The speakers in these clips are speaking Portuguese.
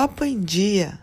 Papo em Dia.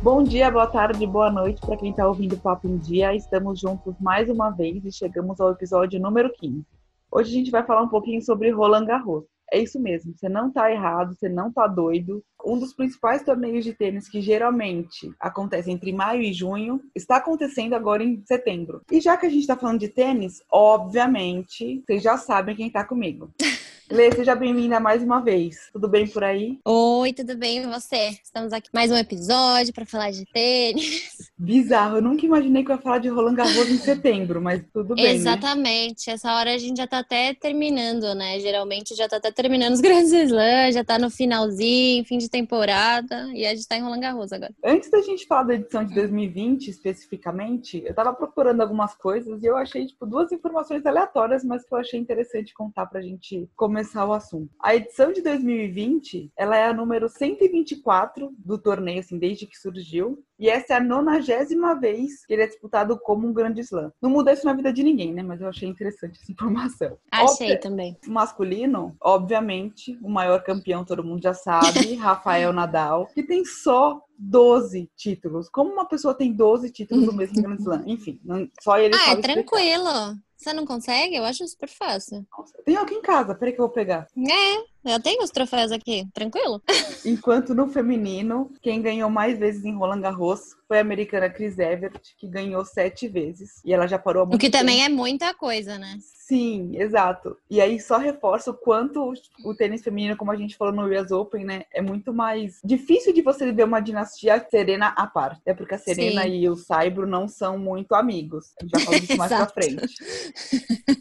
Bom dia, boa tarde, boa noite para quem está ouvindo o Papo em Dia. Estamos juntos mais uma vez e chegamos ao episódio número 15. Hoje a gente vai falar um pouquinho sobre Roland Garros. É isso mesmo, você não está errado, você não está doido. Um dos principais torneios de tênis que geralmente acontece entre maio e junho está acontecendo agora em setembro. E já que a gente está falando de tênis, obviamente, vocês já sabem quem está comigo. Lê, seja bem-vinda mais uma vez. Tudo bem por aí? Oi, tudo bem e você? Estamos aqui mais um episódio para falar de tênis. Bizarro, eu nunca imaginei que eu ia falar de Roland Garros em setembro, mas tudo bem. Né? Exatamente, né? essa hora a gente já tá até terminando, né? Geralmente já tá até terminando os grandes slams, já tá no finalzinho, fim de temporada, e a gente tá em Roland Garros agora. Antes da gente falar da edição de 2020 especificamente, eu tava procurando algumas coisas e eu achei, tipo, duas informações aleatórias, mas que eu achei interessante contar pra gente começar o assunto. A edição de 2020, ela é a número 124 do torneio, assim, desde que surgiu. E essa é a nonagésima vez que ele é disputado como um grande slam. Não muda isso na vida de ninguém, né? Mas eu achei interessante essa informação. Achei também. Masculino, obviamente, o maior campeão, todo mundo já sabe, Rafael Nadal, que tem só 12 títulos. Como uma pessoa tem 12 títulos no mesmo Grand Slam? Enfim, só ele ah, sabe. Ah, é tranquilo. Você não consegue? Eu acho super fácil. Tem aqui em casa, peraí que eu vou pegar. É, eu tenho os troféus aqui, tranquilo. Enquanto no feminino, quem ganhou mais vezes em Roland Garros foi a americana Chris Evert, que ganhou sete vezes. E ela já parou muito O que tempo. também é muita coisa, né? Sim, exato. E aí só reforça o quanto o tênis feminino, como a gente falou no US Open, né, é muito mais difícil de você ver uma dinastia Serena à parte. É porque a Serena Sim. e o Saibro não são muito amigos. A gente já falou disso mais pra frente.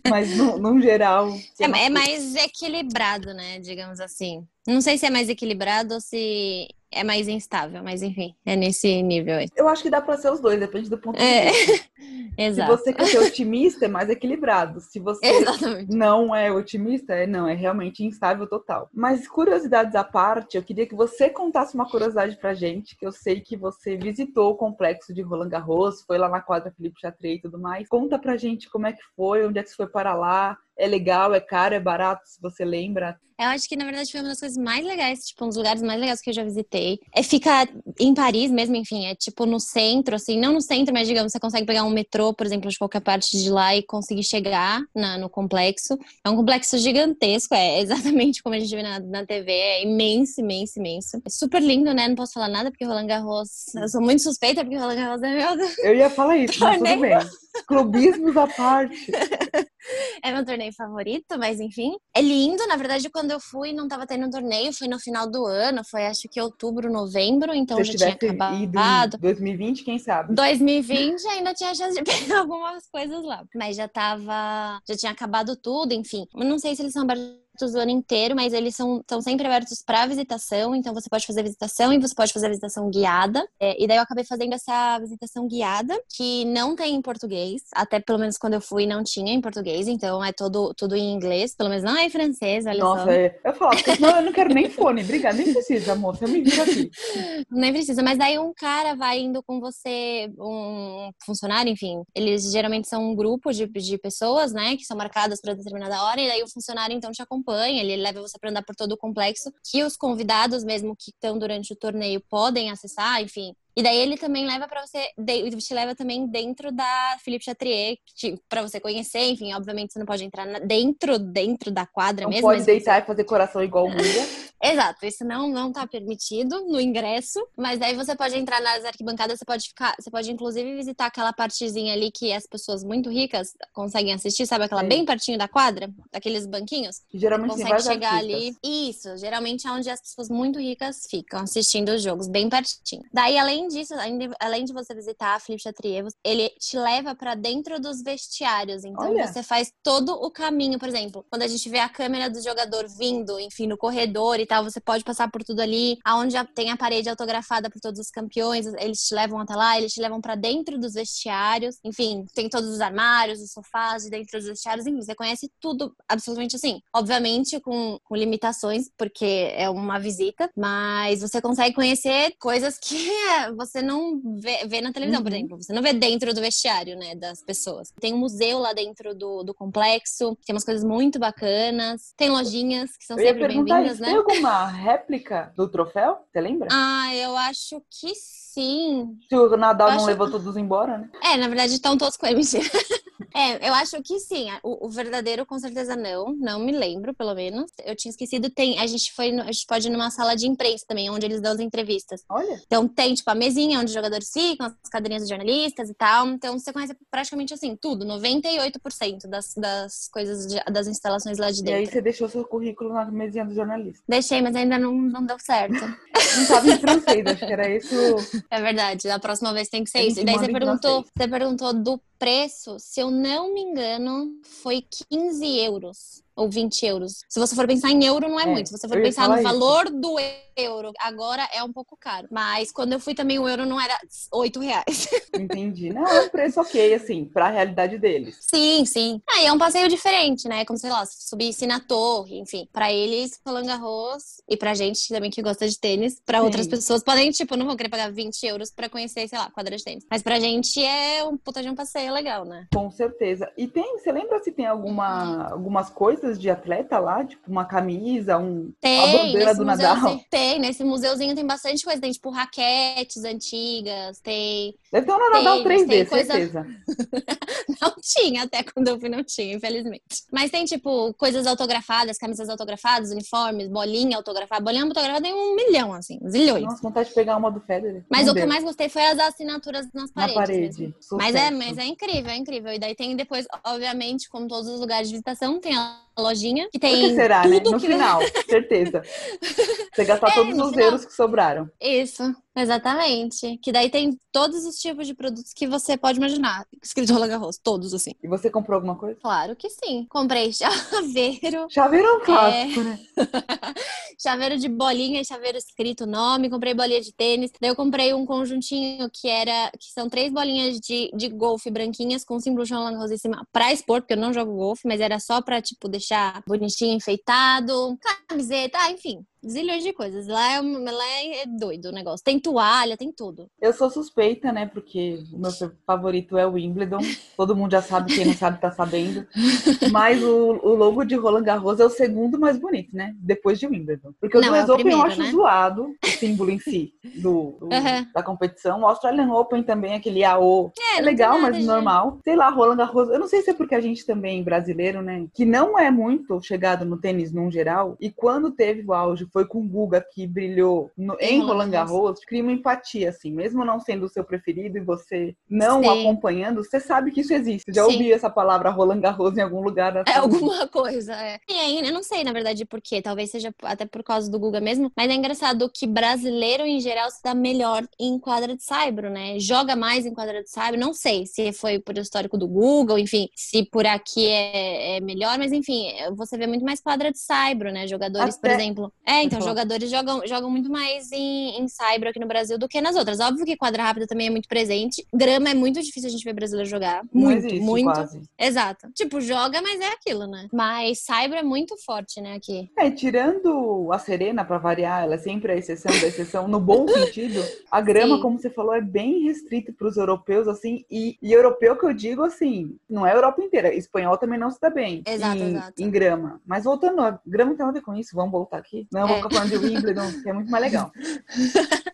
Mas no, no geral. É, é mais equilibrado, né? Digamos assim. Não sei se é mais equilibrado ou se é mais instável, mas enfim, é nesse nível aí. Eu acho que dá para ser os dois, depende do ponto de é. vista. Exato. Se você quer ser otimista, é mais equilibrado. Se você Exatamente. não é otimista, é não, é realmente instável total. Mas curiosidades à parte, eu queria que você contasse uma curiosidade pra gente, que eu sei que você visitou o complexo de Roland Garros, foi lá na quadra Felipe Chatrey e tudo mais. Conta pra gente como é que foi, onde é que você foi para lá, é legal, é caro, é barato, se você lembra. Eu acho que, na verdade, foi uma das coisas mais legais, tipo, um dos lugares mais legais que eu já visitei. É ficar em Paris mesmo, enfim, é tipo no centro, assim, não no centro, mas digamos, você consegue pegar um metrô, por exemplo, de qualquer parte de lá e conseguir chegar na, no complexo. É um complexo gigantesco, é exatamente como a gente vê na, na TV, é imenso, imenso, imenso. É super lindo, né? Não posso falar nada porque Roland Garros, eu sou muito suspeita porque Roland Garros é meu. Eu ia falar isso, mas tudo bem. Clubismos à parte. é meu torneio favorito, mas enfim. É lindo, na verdade, quando eu fui, não tava tendo torneio, foi no final do ano, foi acho que outubro, novembro, então Se já tinha acabado. 2020, quem sabe? 2020 ainda tinha chance de pegar algumas coisas lá, mas já tava, já tinha acabado tudo, enfim. Não sei se eles são abertos abertos o ano inteiro, mas eles são estão sempre abertos para visitação, então você pode fazer visitação e você pode fazer visitação guiada. É, e daí eu acabei fazendo essa visitação guiada, que não tem em português, até pelo menos quando eu fui não tinha em português, então é todo, tudo em inglês, pelo menos não é em francês, olha Nossa, só. É, eu falo, porque senão eu não quero nem fone, obrigada, nem precisa, moça, eu me viro aqui. Nem precisa, mas daí um cara vai indo com você, um funcionário, enfim, eles geralmente são um grupo de, de pessoas, né, que são marcadas para determinada hora, e daí o funcionário então te acompanha acompanha, ele leva você para andar por todo o complexo, que os convidados mesmo que estão durante o torneio podem acessar, enfim, e daí ele também leva para você, te leva também dentro da Philippe Chatrier, para você conhecer, enfim, obviamente você não pode entrar dentro dentro da quadra não mesmo. Pode deitar você... e fazer coração igual o. Exato, isso não não tá permitido no ingresso, mas daí você pode entrar nas arquibancadas, você pode ficar, você pode inclusive visitar aquela partezinha ali que as pessoas muito ricas conseguem assistir, sabe aquela bem pertinho da quadra, daqueles banquinhos? Geralmente você consegue chegar ali. Isso, geralmente é onde as pessoas muito ricas ficam assistindo os jogos, bem pertinho. Daí além disso, além de você visitar a Philippe Chatrier, ele te leva para dentro dos vestiários. Então Olha. você faz todo o caminho, por exemplo, quando a gente vê a câmera do jogador vindo, enfim, no corredor e tal, você pode passar por tudo ali, aonde tem a parede autografada por todos os campeões, eles te levam até lá, eles te levam para dentro dos vestiários. Enfim, tem todos os armários, os sofás de dentro dos vestiários, enfim, você conhece tudo absolutamente assim. Obviamente com, com limitações, porque é uma visita, mas você consegue conhecer coisas que você não vê, vê na televisão, uhum. por exemplo. Você não vê dentro do vestiário, né, das pessoas. Tem um museu lá dentro do, do complexo, tem umas coisas muito bacanas. Tem lojinhas que são sempre bem-vindas, né? Tem alguma uma réplica do troféu? Você lembra? Ah, eu acho que sim. Se o Nadal Eu não acho- levou todos embora, né? É, na verdade estão todos com mentira. É, eu acho que sim. O, o verdadeiro, com certeza, não. Não me lembro, pelo menos. Eu tinha esquecido. Tem, a gente foi, no- a gente pode ir numa sala de imprensa também, onde eles dão as entrevistas. Olha. Então tem, tipo, a mesinha onde os jogadores ficam, as cadeirinhas dos jornalistas e tal. Então você conhece praticamente assim, tudo, 98% das, das coisas, de- das instalações lá de E aí dentro. você deixou seu currículo na mesinha do jornalista. Deixei, mas ainda não, não deu certo. Não em francês, acho que era esse o. É verdade, da próxima vez tem que ser A isso. E daí você perguntou, francês. você perguntou do preço, se eu não me engano, foi 15 euros ou 20 euros. Se você for pensar em euro, não é, É, muito. Se você for pensar no isso. valor do euro, agora é um pouco caro. Mas quando eu fui também, o euro não era 8 reais. Entendi. Não, é um preço ok, assim, pra realidade deles. Sim, sim. Aí é um passeio diferente, né? Como, sei lá, se subisse na torre, enfim. Pra eles, Roland Garros, e pra gente também que gosta de tênis, pra Sim. outras pessoas podem, tipo, não vão querer pagar 20 euros pra conhecer, sei lá, quadra de tênis. Mas pra gente é um puta de um passeio legal, né? Com certeza. E tem, você lembra se tem alguma, algumas coisas de atleta lá? Tipo, uma camisa, um, a Tem, bandeira nesse do Nadal? Tem, nesse museuzinho tem bastante coisa. Tem, tipo, raquetes antigas, tem. Deve ter um Nadal Tênis, 3D, tem coisa- certeza. Não tinha, até quando eu fui, não tinha, infelizmente. Mas tem, tipo, coisas autografadas, camisas autografadas, uniformes, bolinha autografada. Bolinha autografada tem um milhão, assim, zilhões. Nossa, vontade de pegar uma do Federer. Mas o que eu mais gostei foi as assinaturas nas Na paredes. parede. mesmo. Mas é, mas é incrível, é incrível. E daí tem depois, obviamente, como todos os lugares de visitação, tem a lojinha que tem que será, né? No que final, certeza. Você gastar É, todos os final. euros que sobraram. Isso, exatamente. Que daí tem todos os tipos de produtos que você pode imaginar. Escrito Roland Garros, todos assim. E você comprou alguma coisa? Claro que sim. Comprei chaveiro, Chaveiro é um clássico, né? chaveiro de bolinha chaveiro escrito nome, comprei bolinha de tênis. Daí eu comprei um conjuntinho que era que são três bolinhas de, de golfe branquinhas com símbolo de Roland Garros em cima pra expor, porque eu não jogo golfe, mas era só pra tipo deixar bonitinho, enfeitado, camiseta, ah, enfim. Zilhões de coisas. Lá é, lá é doido o negócio. Tem toalha, tem tudo. Eu sou suspeita, né? Porque o meu favorito é o Wimbledon. Todo mundo já sabe, quem não sabe tá sabendo. Mas o, o logo de Roland Garros é o segundo mais bonito, né? Depois de Wimbledon. Porque o Não, do é US Open eu primeiro, acho né? zoado, o símbolo em si do, do- Aham. da competição. O Australian Open também, aquele AO. É, É legal, nada mas normal. Sei lá, Roland Garros. Eu não sei se é porque a gente também, brasileiro, né? Que não é muito chegado no tênis num geral. E quando teve o auge, foi com o Guga que brilhou no- Em Roland Garros. Cria uma empatia, assim. Mesmo não sendo o seu preferido e você não Sim. acompanhando, você sabe que isso existe. Você já Sim. ouviu essa palavra Roland Garros em algum lugar É sua vida. alguma coisa, é. E aí, eu não sei, na verdade, por quê. Talvez seja até por causa do Guga mesmo. Mas é engraçado que brasileiro, em geral, se dá melhor em quadra de saibro, né? Joga mais em quadra de saibro. Não sei se foi por histórico do Google, enfim, se por aqui é, é melhor. Mas, enfim, você vê muito mais quadra de saibro, né? Jogadores, por Até- exemplo. É, então, falar. jogadores jogam, jogam muito mais em, em saibro aqui no Brasil do que nas outras. Óbvio que quadra rápida também é muito presente. Grama é muito difícil a gente ver brasileiro jogar. Muito, existe, muito. quase. Exato. Tipo, joga, mas é aquilo, né? Mas Saibro é muito forte, né, aqui. É, tirando a Serena, pra variar, ela é sempre a exceção da exceção, no bom sentido, a grama, Sim. como você falou, é bem restrita pros europeus, assim, e, e europeu que eu digo, assim, não é a Europa inteira, espanhol também não se dá bem Exato, em, exato. em grama. Mas voltando, a grama tem nada a ver com isso, vamos voltar aqui. Não, vou É. ficar falando de Wimbledon, que é muito mais legal.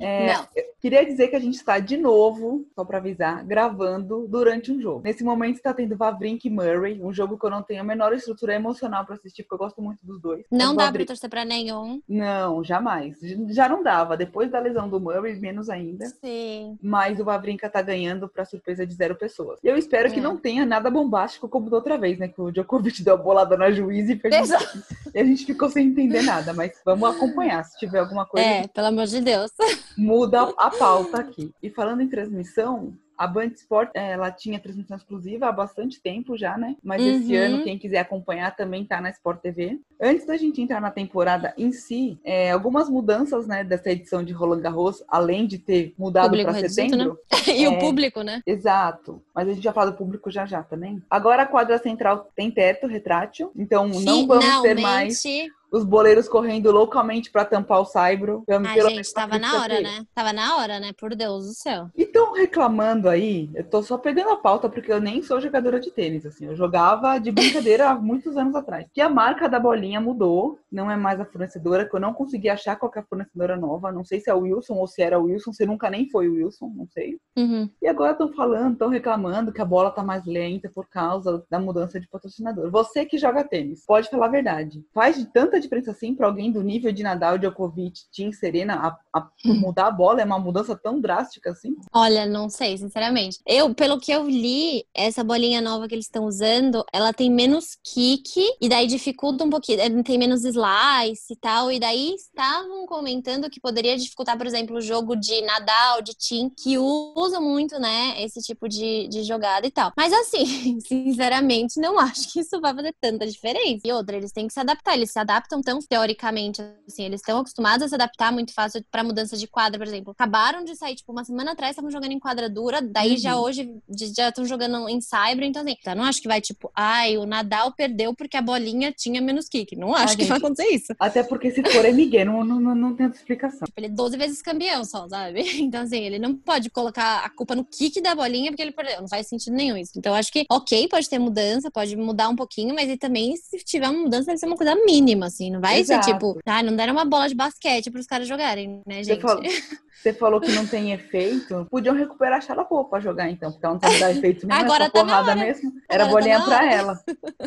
É. Queria dizer que a gente está de novo, só para avisar, gravando durante um jogo. Nesse momento está tendo Vavrink e Murray, um jogo que eu não tenho a menor estrutura emocional para assistir, porque eu gosto muito dos dois. Não dá pra Vavrinck- torcer pra nenhum. Não, jamais. Já não dava. Depois da lesão do Murray, menos ainda. Sim. Mas o Vavrinka tá ganhando pra surpresa de zero pessoas. E eu espero que É. não tenha nada bombástico como da outra vez, né? Que o Djokovic deu a bolada na juiz e, Exato. e a gente ficou sem entender nada. Mas vamos acompanhar. Se tiver alguma coisa, É, pelo amor de Deus. muda a pauta aqui. E falando em transmissão, a Band Sport, ela tinha transmissão exclusiva há bastante tempo já, né? Mas esse Uhum. ano, quem quiser acompanhar também tá na Sport TV. Antes da gente entrar na temporada em si, eh, algumas mudanças, né, dessa edição de Roland Garros, além de ter mudado para setembro. E É. o público, né? Exato. Mas a gente já fala do público já já também. Agora a quadra central tem teto retrátil, então não vamos ter mais Finalmente, os boleiros correndo loucamente para tampar o Saibro. Ai, gente, tava na hora, né? Tava na hora, né? Por Deus do céu. E tão reclamando aí, eu tô só pegando a pauta porque eu nem sou jogadora de tênis, assim. Eu jogava de brincadeira há muitos anos atrás. Que a marca da bolinha mudou, não é mais a fornecedora, que eu não consegui achar qual é fornecedora nova. Não sei se é o Wilson ou se era o Wilson, se nunca nem foi o Wilson, não sei. Uhum. E agora estão falando, estão reclamando que a bola tá mais lenta por causa da mudança de patrocinador. Você que joga tênis, pode falar a verdade. Faz de tanta diferença assim para alguém do nível de Nadal, Djokovic, Tim, Serena, a, a mudar a bola é uma mudança tão drástica assim? Olha, não sei, sinceramente. Eu, pelo que eu li, essa bolinha nova que eles estão usando, ela tem menos kick e daí dificulta um pouquinho, eh, tem menos slice e tal. E daí estavam comentando que poderia dificultar, por exemplo, o jogo de Nadal, de Tim, que usam muito, né, esse tipo de, de jogada e tal. Mas assim, sinceramente, não acho que isso vai fazer tanta diferença. E outra, eles têm que se adaptar, eles se adaptam tão teoricamente, assim, eles estão acostumados a se adaptar muito fácil para mudança de quadra, por exemplo. Acabaram de sair, tipo, uma semana atrás estavam jogando em quadra dura, daí uhum. já hoje já estão jogando em cyber, então assim, eu não acho que vai tipo, ai, o Nadal perdeu porque a bolinha tinha menos kick. Não acho ah, que gente, vai acontecer isso. Até porque se for é Miguel, não, não, não, não tem outra explicação. Tipo, ele é 12 vezes campeão só, sabe? Então assim, ele não pode colocar a culpa no kick da bolinha porque ele perdeu. Não faz sentido nenhum isso. Então acho que, ok, pode ter mudança, pode mudar um pouquinho, mas e também se tiver uma mudança deve ser uma coisa mínima, assim. Não vai Exato. ser tipo, ah, não deram uma bola de basquete pros caras jogarem, né, gente? Você falou, você falou que não tem efeito. Podiam recuperar a Sharapova pra jogar, então, porque ela não tá dando efeito nenhum. Agora tá porrada mesmo. Era Agora bolinha tá pra ela.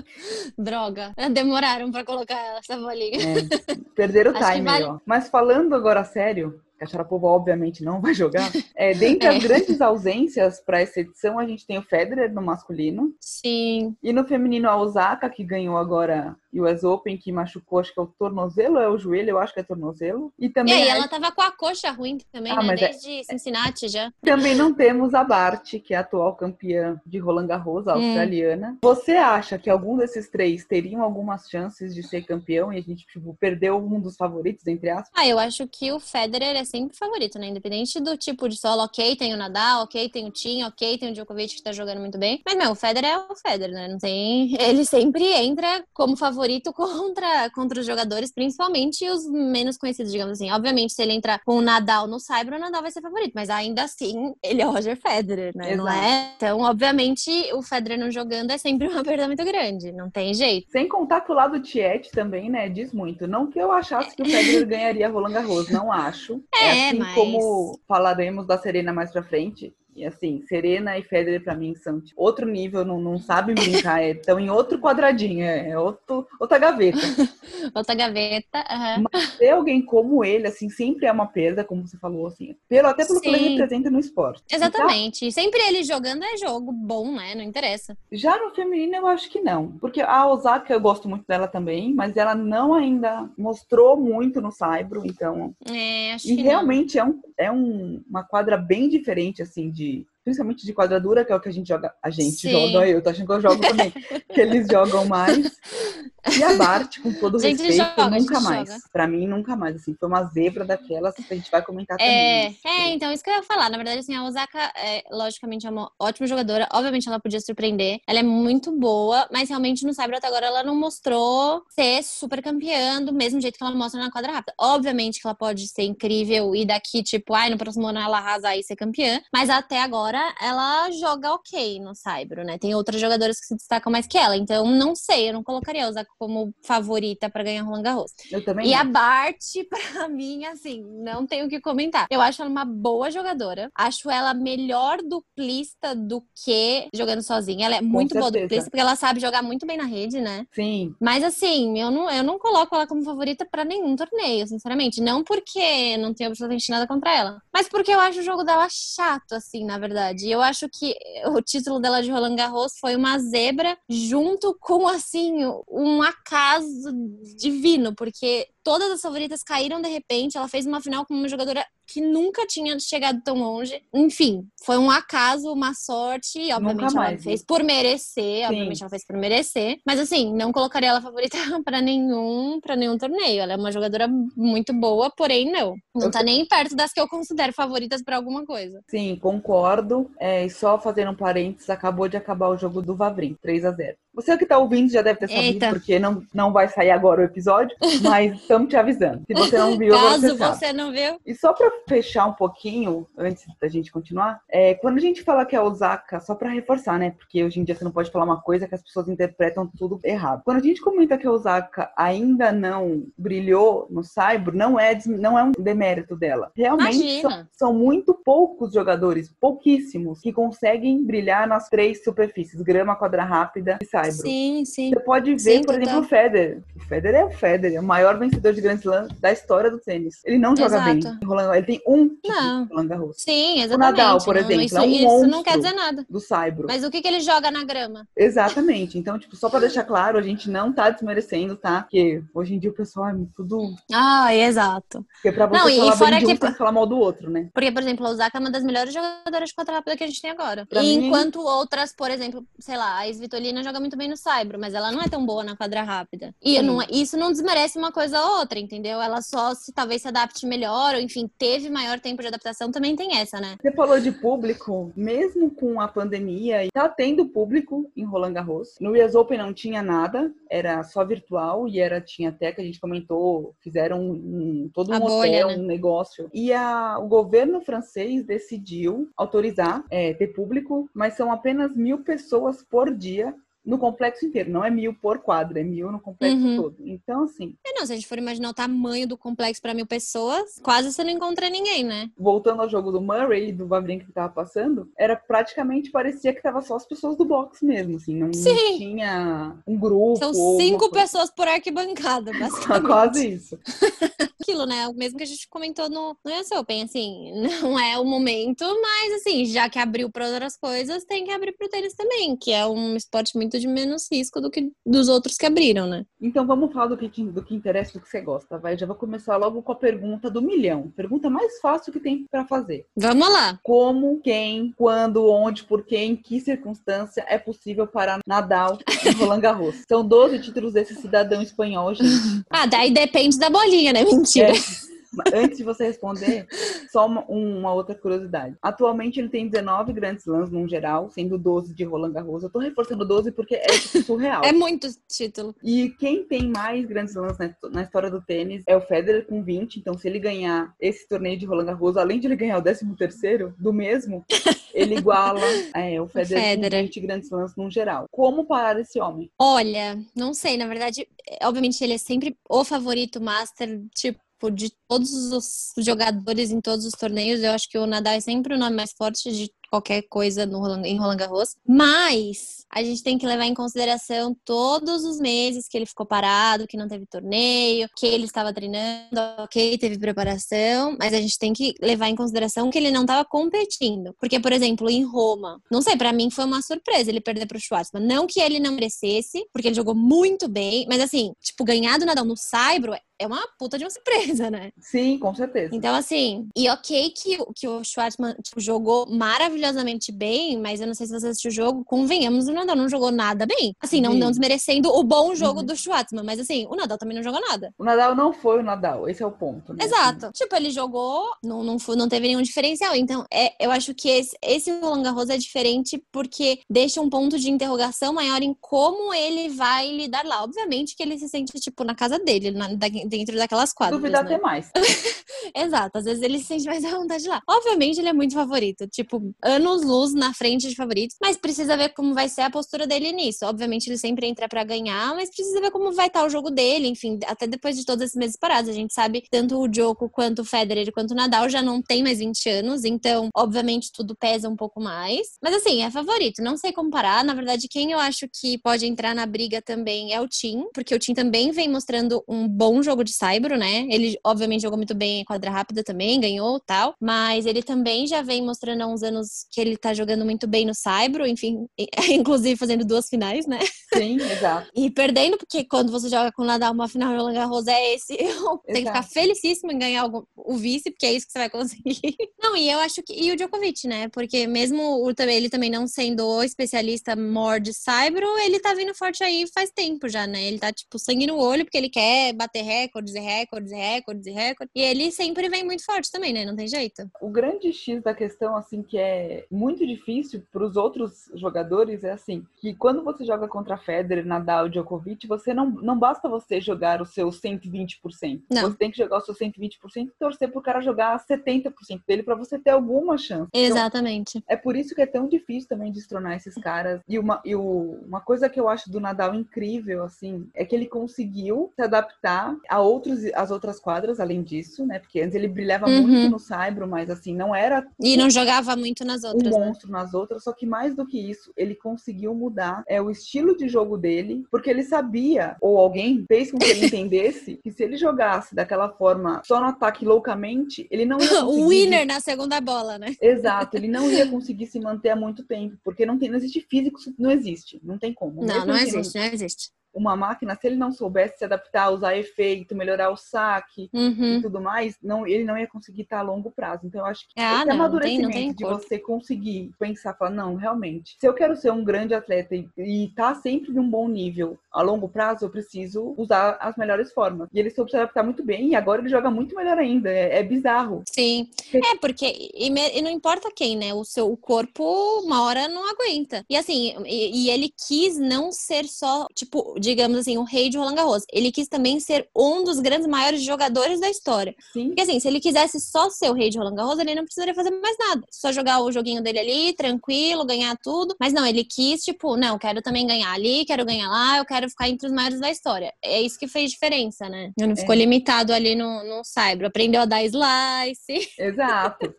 Droga. Demoraram pra colocar essa bolinha. É, perderam o time, vale... ó. Mas falando agora sério, que a Sharapova obviamente não vai jogar. É, dentre é. as grandes ausências para essa edição, a gente tem o Federer no masculino. Sim. E no feminino, a Osaka, que ganhou agora US Open, que machucou, acho que é o tornozelo é o joelho? Eu acho que é tornozelo. E também. E aí, ela tava com a coxa ruim também, ah, né? É Desde é... Cincinnati já. Também não temos a Bart, que é a atual campeã de Roland Garros, a hum. australiana. Hum. Você acha que algum desses três teriam algumas chances de ser campeão e a gente, tipo, perdeu um dos favoritos, entre aspas? Ah, eu acho que o Federer é sempre favorito, né? Independente do tipo de solo, ok, tem o Nadal, ok, tem o Tim, ok, tem o Djokovic que tá jogando muito bem. Mas, meu, o Federer é o Federer, né? Não tem. Ele sempre entra como favorito contra, contra os jogadores, principalmente os menos conhecidos, digamos assim. Obviamente, se ele entrar com o Nadal no Cyber, o Nadal vai ser favorito, mas ainda assim, ele é o Roger Federer, né? Exato. Não é? Então, obviamente, o Federer não jogando é sempre uma perda muito grande, não tem jeito. Sem contar que o lado Tiet também, né, diz muito. Não que eu achasse que o Federer ganharia Roland Garros, não acho. É, é assim mas... como falaremos da Serena mais pra frente. E assim, Serena e Federer para mim são tipo, outro nível, não, não sabem brincar, estão em outro quadradinho, é, é outro, outra gaveta. outra gaveta, uhum. Mas ter alguém como ele, assim, sempre é uma perda, como você falou, assim, pelo, até pelo Sim. que ele representa no esporte. Exatamente. sempre ele jogando é jogo bom, né? Não interessa. Já no feminino eu acho que não. Porque a Osaka eu gosto muito dela também, mas ela não ainda mostrou muito no Saibro, então. É, acho e que realmente não. é, um, é um, uma quadra bem diferente, assim, de de principalmente de quadradura, que é o que a gente joga. A gente Sim. joga, eu tô achando que eu jogo também. que eles jogam mais. E a Bart, com todo gente respeito, joga, nunca mais. Joga. Pra mim, nunca mais. Assim, foi uma zebra daquelas que a gente vai comentar é, também. É, então, isso que eu ia falar. Na verdade, assim, a Osaka, é, logicamente, é uma ótima jogadora. Obviamente, ela podia surpreender. Ela é muito boa, mas realmente no Cyber até agora ela não mostrou ser super campeã do mesmo jeito que ela mostra na quadra rápida. Obviamente que ela pode ser incrível e daqui, tipo, ai, no próximo ano ela arrasar e ser campeã. Mas até agora ela joga ok no Cyber, né? Tem outras jogadoras que se destacam mais que ela. Então, não sei, eu não colocaria a Osaka como favorita para ganhar Roland Garros. Eu também. E não. a Bart, pra mim, assim, não tenho o que comentar. Eu acho ela uma boa jogadora. Acho ela melhor duplista do que jogando sozinha. Ela é muito boa duplista, porque ela sabe jogar muito bem na rede, né? Sim. Mas assim, eu não, eu não coloco ela como favorita para nenhum torneio, sinceramente. Não porque não tenho absolutamente nada contra ela, mas porque eu acho o jogo dela chato, assim, na verdade. Eu acho que o título dela de Roland Garros foi uma zebra junto com, assim, um acaso divino, porque todas as favoritas caíram de repente. Ela fez uma final com uma jogadora que nunca tinha chegado tão longe. Enfim, foi um acaso, uma sorte. E, obviamente, ela fez por merecer. Sim. Obviamente, ela fez por merecer. Mas, assim, não colocaria ela favorita para nenhum, pra nenhum torneio. Ela é uma jogadora muito boa, porém, não. Não tá nem perto das que eu considero favoritas para alguma coisa. Sim, concordo. É, só fazendo um parênteses, acabou de acabar o jogo do Vavrin, 3 a 0 você que tá ouvindo já deve ter sabido, Eita. porque não, não vai sair agora o episódio, mas estamos te avisando. Se você não viu, Caso você, você não viu. E só para fechar um pouquinho, antes da gente continuar, é, quando a gente fala que é Osaka, só para reforçar, né? Porque hoje em dia você não pode falar uma coisa que as pessoas interpretam tudo errado. Quando a gente comenta que a Osaka ainda não brilhou no Cyber, não é, não é um demérito dela. Realmente são, são, muito poucos jogadores, pouquíssimos, que conseguem brilhar nas três superfícies, grama, quadra rápida e Cyber. Sim, sim. Você pode ver, sim, por exemplo, o Federer. O Federer é o Federer, é o maior vencedor de Grand Slam da história do tênis. Ele não joga Exato. bem. Ele tem um não. Roland Garros. Sim, exatamente. O Nadal, por exemplo, isso, é um isso não quer dizer nada. Do Saibro. Mas o que, que ele joga na grama? Exatamente. Então, tipo, só pra deixar claro, a gente não tá desmerecendo, tá? Porque hoje em dia o pessoal é tudo... Ah, exato. Porque pra você não, falar e fora bem de um, tem que falar mal do outro, né? Porque, por exemplo, a Osaka é uma das melhores jogadoras de quatro rápida que a gente tem agora. Pra e mim... enquanto outras, por exemplo, sei lá, a Svitolina joga muito bem no Saibro, mas ela não é tão boa na quadra rápida. E não, é, isso não desmerece uma coisa ou outra, entendeu? Ela só se talvez se adapte melhor, ou enfim, teve maior tempo de adaptação, também tem essa, né? Você falou de público, mesmo com a pandemia, tá tendo público em Roland Garros. No US Open não tinha nada, era só virtual e era tinha até que a gente comentou, fizeram um, todo um a hotel, bolha, né? um negócio. E a, o governo francês decidiu autorizar é, ter público, mas são apenas mil pessoas por dia no complexo inteiro, não é mil por quadra, é mil no complexo uhum. todo. Então, assim. É, não, se a gente for imaginar o tamanho do complexo para mil pessoas, quase você não encontra ninguém, né? Voltando ao jogo do Murray e do Vavrinka que tava passando, era praticamente, parecia que tava só as pessoas do box mesmo, assim, não, não tinha um grupo. São cinco pessoas por arquibancada, basicamente. quase isso. Aquilo, né? O mesmo que a gente comentou no, no US Open, assim, não é o momento, mas assim, já que abriu para outras coisas, tem que abrir pro tênis também, que é um esporte muito de menos risco do que dos outros que abriram, né? Então vamos falar do que, do que interessa, do que você gosta, vai. Já vou começar logo com a pergunta do milhão. Pergunta mais fácil que tem para fazer. Vamos lá. Como, quem, quando, onde, por quem, em que circunstância é possível parar Nadal em Roland Garros? São 12 títulos desse cidadão espanhol, gente. ah, daí depende da bolinha, né? Mentira. É. Antes de você responder, só uma, uma, outra curiosidade. Atualmente ele tem 19 grandes slams no geral, sendo 12 de Roland Garros. Eu tô reforçando 12 porque é tipo, surreal. é muito título. E quem tem mais grandes slams na, na, história do tênis é o Federer com 20. Então, se ele ganhar esse torneio de Roland Garros, além de ele ganhar o 13 terceiro do mesmo, ele iguala é, o Federer, o Federer. com 20 grandes slams no geral. Como parar esse homem? Olha, não sei. Na verdade, obviamente ele é sempre o favorito master, tipo, de todos os jogadores em todos os torneios, eu acho que o Nadal é sempre o nome mais forte de qualquer coisa no Roland, em Roland Garros. Mas a gente tem que levar em consideração todos os meses que ele ficou parado, que não teve torneio, que ele estava treinando, ok, teve preparação, mas a gente tem que levar em consideração que ele não estava competindo. Porque, por exemplo, em Roma, não sei, para mim foi uma surpresa ele perder pro Schwartzman. Não que ele não merecesse, porque ele jogou muito bem, mas assim, tipo, ganhar do Nadal no Saibro é uma puta de uma surpresa, né? Sim, com certeza. Então, assim, e ok que, que o Schwartzman tipo, jogou maravilhosamente bem, mas eu não sei se você assistiu o jogo, convenhamos, o Nadal não jogou nada bem. Assim, não, não desmerecendo o bom jogo uhum. do Schwartzman, mas assim, o Nadal também não jogou nada. O Nadal não foi o Nadal, esse é o ponto. Né? Exato. Tipo, ele jogou, não, não, foi, não teve nenhum diferencial. Então, é, eu acho que esse, esse Roland Garros é diferente porque deixa um ponto de interrogação maior em como ele vai lidar lá. Obviamente que ele se sente, tipo, na casa dele, na, dentro daquelas quadras. Duvidar né? até mais. Exato, às vezes ele se sente mais à vontade lá. Obviamente ele é muito favorito, tipo, anos luz na frente de favoritos, mas precisa ver como vai ser a postura dele nisso. Obviamente ele sempre entra para ganhar, mas precisa ver como vai estar tá o jogo dele, enfim, até depois de todos esses meses parados. A gente sabe tanto o Djoko quanto o Federer quanto o Nadal já não tem mais 20 anos, então, obviamente tudo pesa um pouco mais. Mas assim, é favorito, não sei comparar. Na verdade, quem eu acho que pode entrar na briga também é o Tim, porque o Tim também vem mostrando um bom jogo de Saibro, né? Ele obviamente jogou muito bem em quadra rápida também, ganhou tal, mas ele também já vem mostrando há uns anos que ele tá jogando muito bem no Saibro, enfim, inclusive fazendo duas finais, né? Sim, exato. E perdendo, porque quando você joga com o Nadal uma final de Roland Garros é esse. Tem que ficar felicíssimo em ganhar o, o vice, porque é isso que você vai conseguir. Não, e eu acho que. E o Djokovic, né? Porque mesmo o, ele também não sendo o especialista maior de Saibro, ele tá vindo forte aí faz tempo já, né? Ele tá, tipo, sangue no olho, porque ele quer bater recordes e recordes e recordes e recordes. E ele sempre vem muito forte também, né? Não tem jeito. O grande X da questão, assim, que é muito difícil para os outros jogadores é assim, que quando você joga contra Federer, Nadal, Djokovic, você não, não basta você jogar o seu 120%. Não. Você tem que jogar o seu 120% e torcer pro cara jogar 70% dele para você ter alguma chance. Então, Exatamente. Então, é por isso que é tão difícil também destronar esses caras. E uma, e o, uma coisa que eu acho do Nadal incrível, assim, é que ele conseguiu se adaptar a outros, as outras quadras, além disso, né? Porque antes ele brilhava uhum. muito no Saibro, mas assim, não era. E não jogava muito nas outras. Um né? monstro nas outras, só que mais do que isso, ele conseguiu mudar é, o estilo de jogo dele, porque ele sabia, ou alguém fez com que ele entendesse, que se ele jogasse daquela forma, só no ataque loucamente, ele não ia conseguir... O winner na segunda bola, né? Exato, ele não ia conseguir se manter há muito tempo, porque não, tem, não existe físico, não existe, não tem como. Não, Mesmo não existe, não existe uma máquina, se ele não soubesse se adaptar, usar efeito, melhorar o saque uhum. e tudo mais, não, ele não ia conseguir estar a longo prazo. Então, eu acho que ah, esse não, amadurecimento não tem, não tem de você conseguir pensar, falar, não, realmente, se eu quero ser um grande atleta e, estar tá sempre num bom nível a longo prazo, eu preciso usar as melhores formas. E ele soube se adaptar muito bem e agora ele joga muito melhor ainda. É, é bizarro. Sim. É, porque e, e, não importa quem, né? O seu o corpo, uma hora não aguenta. E assim, e, e ele quis não ser só, tipo, digamos assim, o rei de Roland Garros. Ele quis também ser um dos grandes maiores jogadores da história. Sim. Porque assim, se ele quisesse só ser o rei de Roland Garros, ele não precisaria fazer mais nada. Só jogar o joguinho dele ali, tranquilo, ganhar tudo. Mas não, ele quis, tipo, não, quero também ganhar ali, quero ganhar lá, eu quero ficar entre os maiores da história. É isso que fez diferença, né? Ele não é. ficou limitado ali no, no cyber. Aprendeu a dar slice. Exato.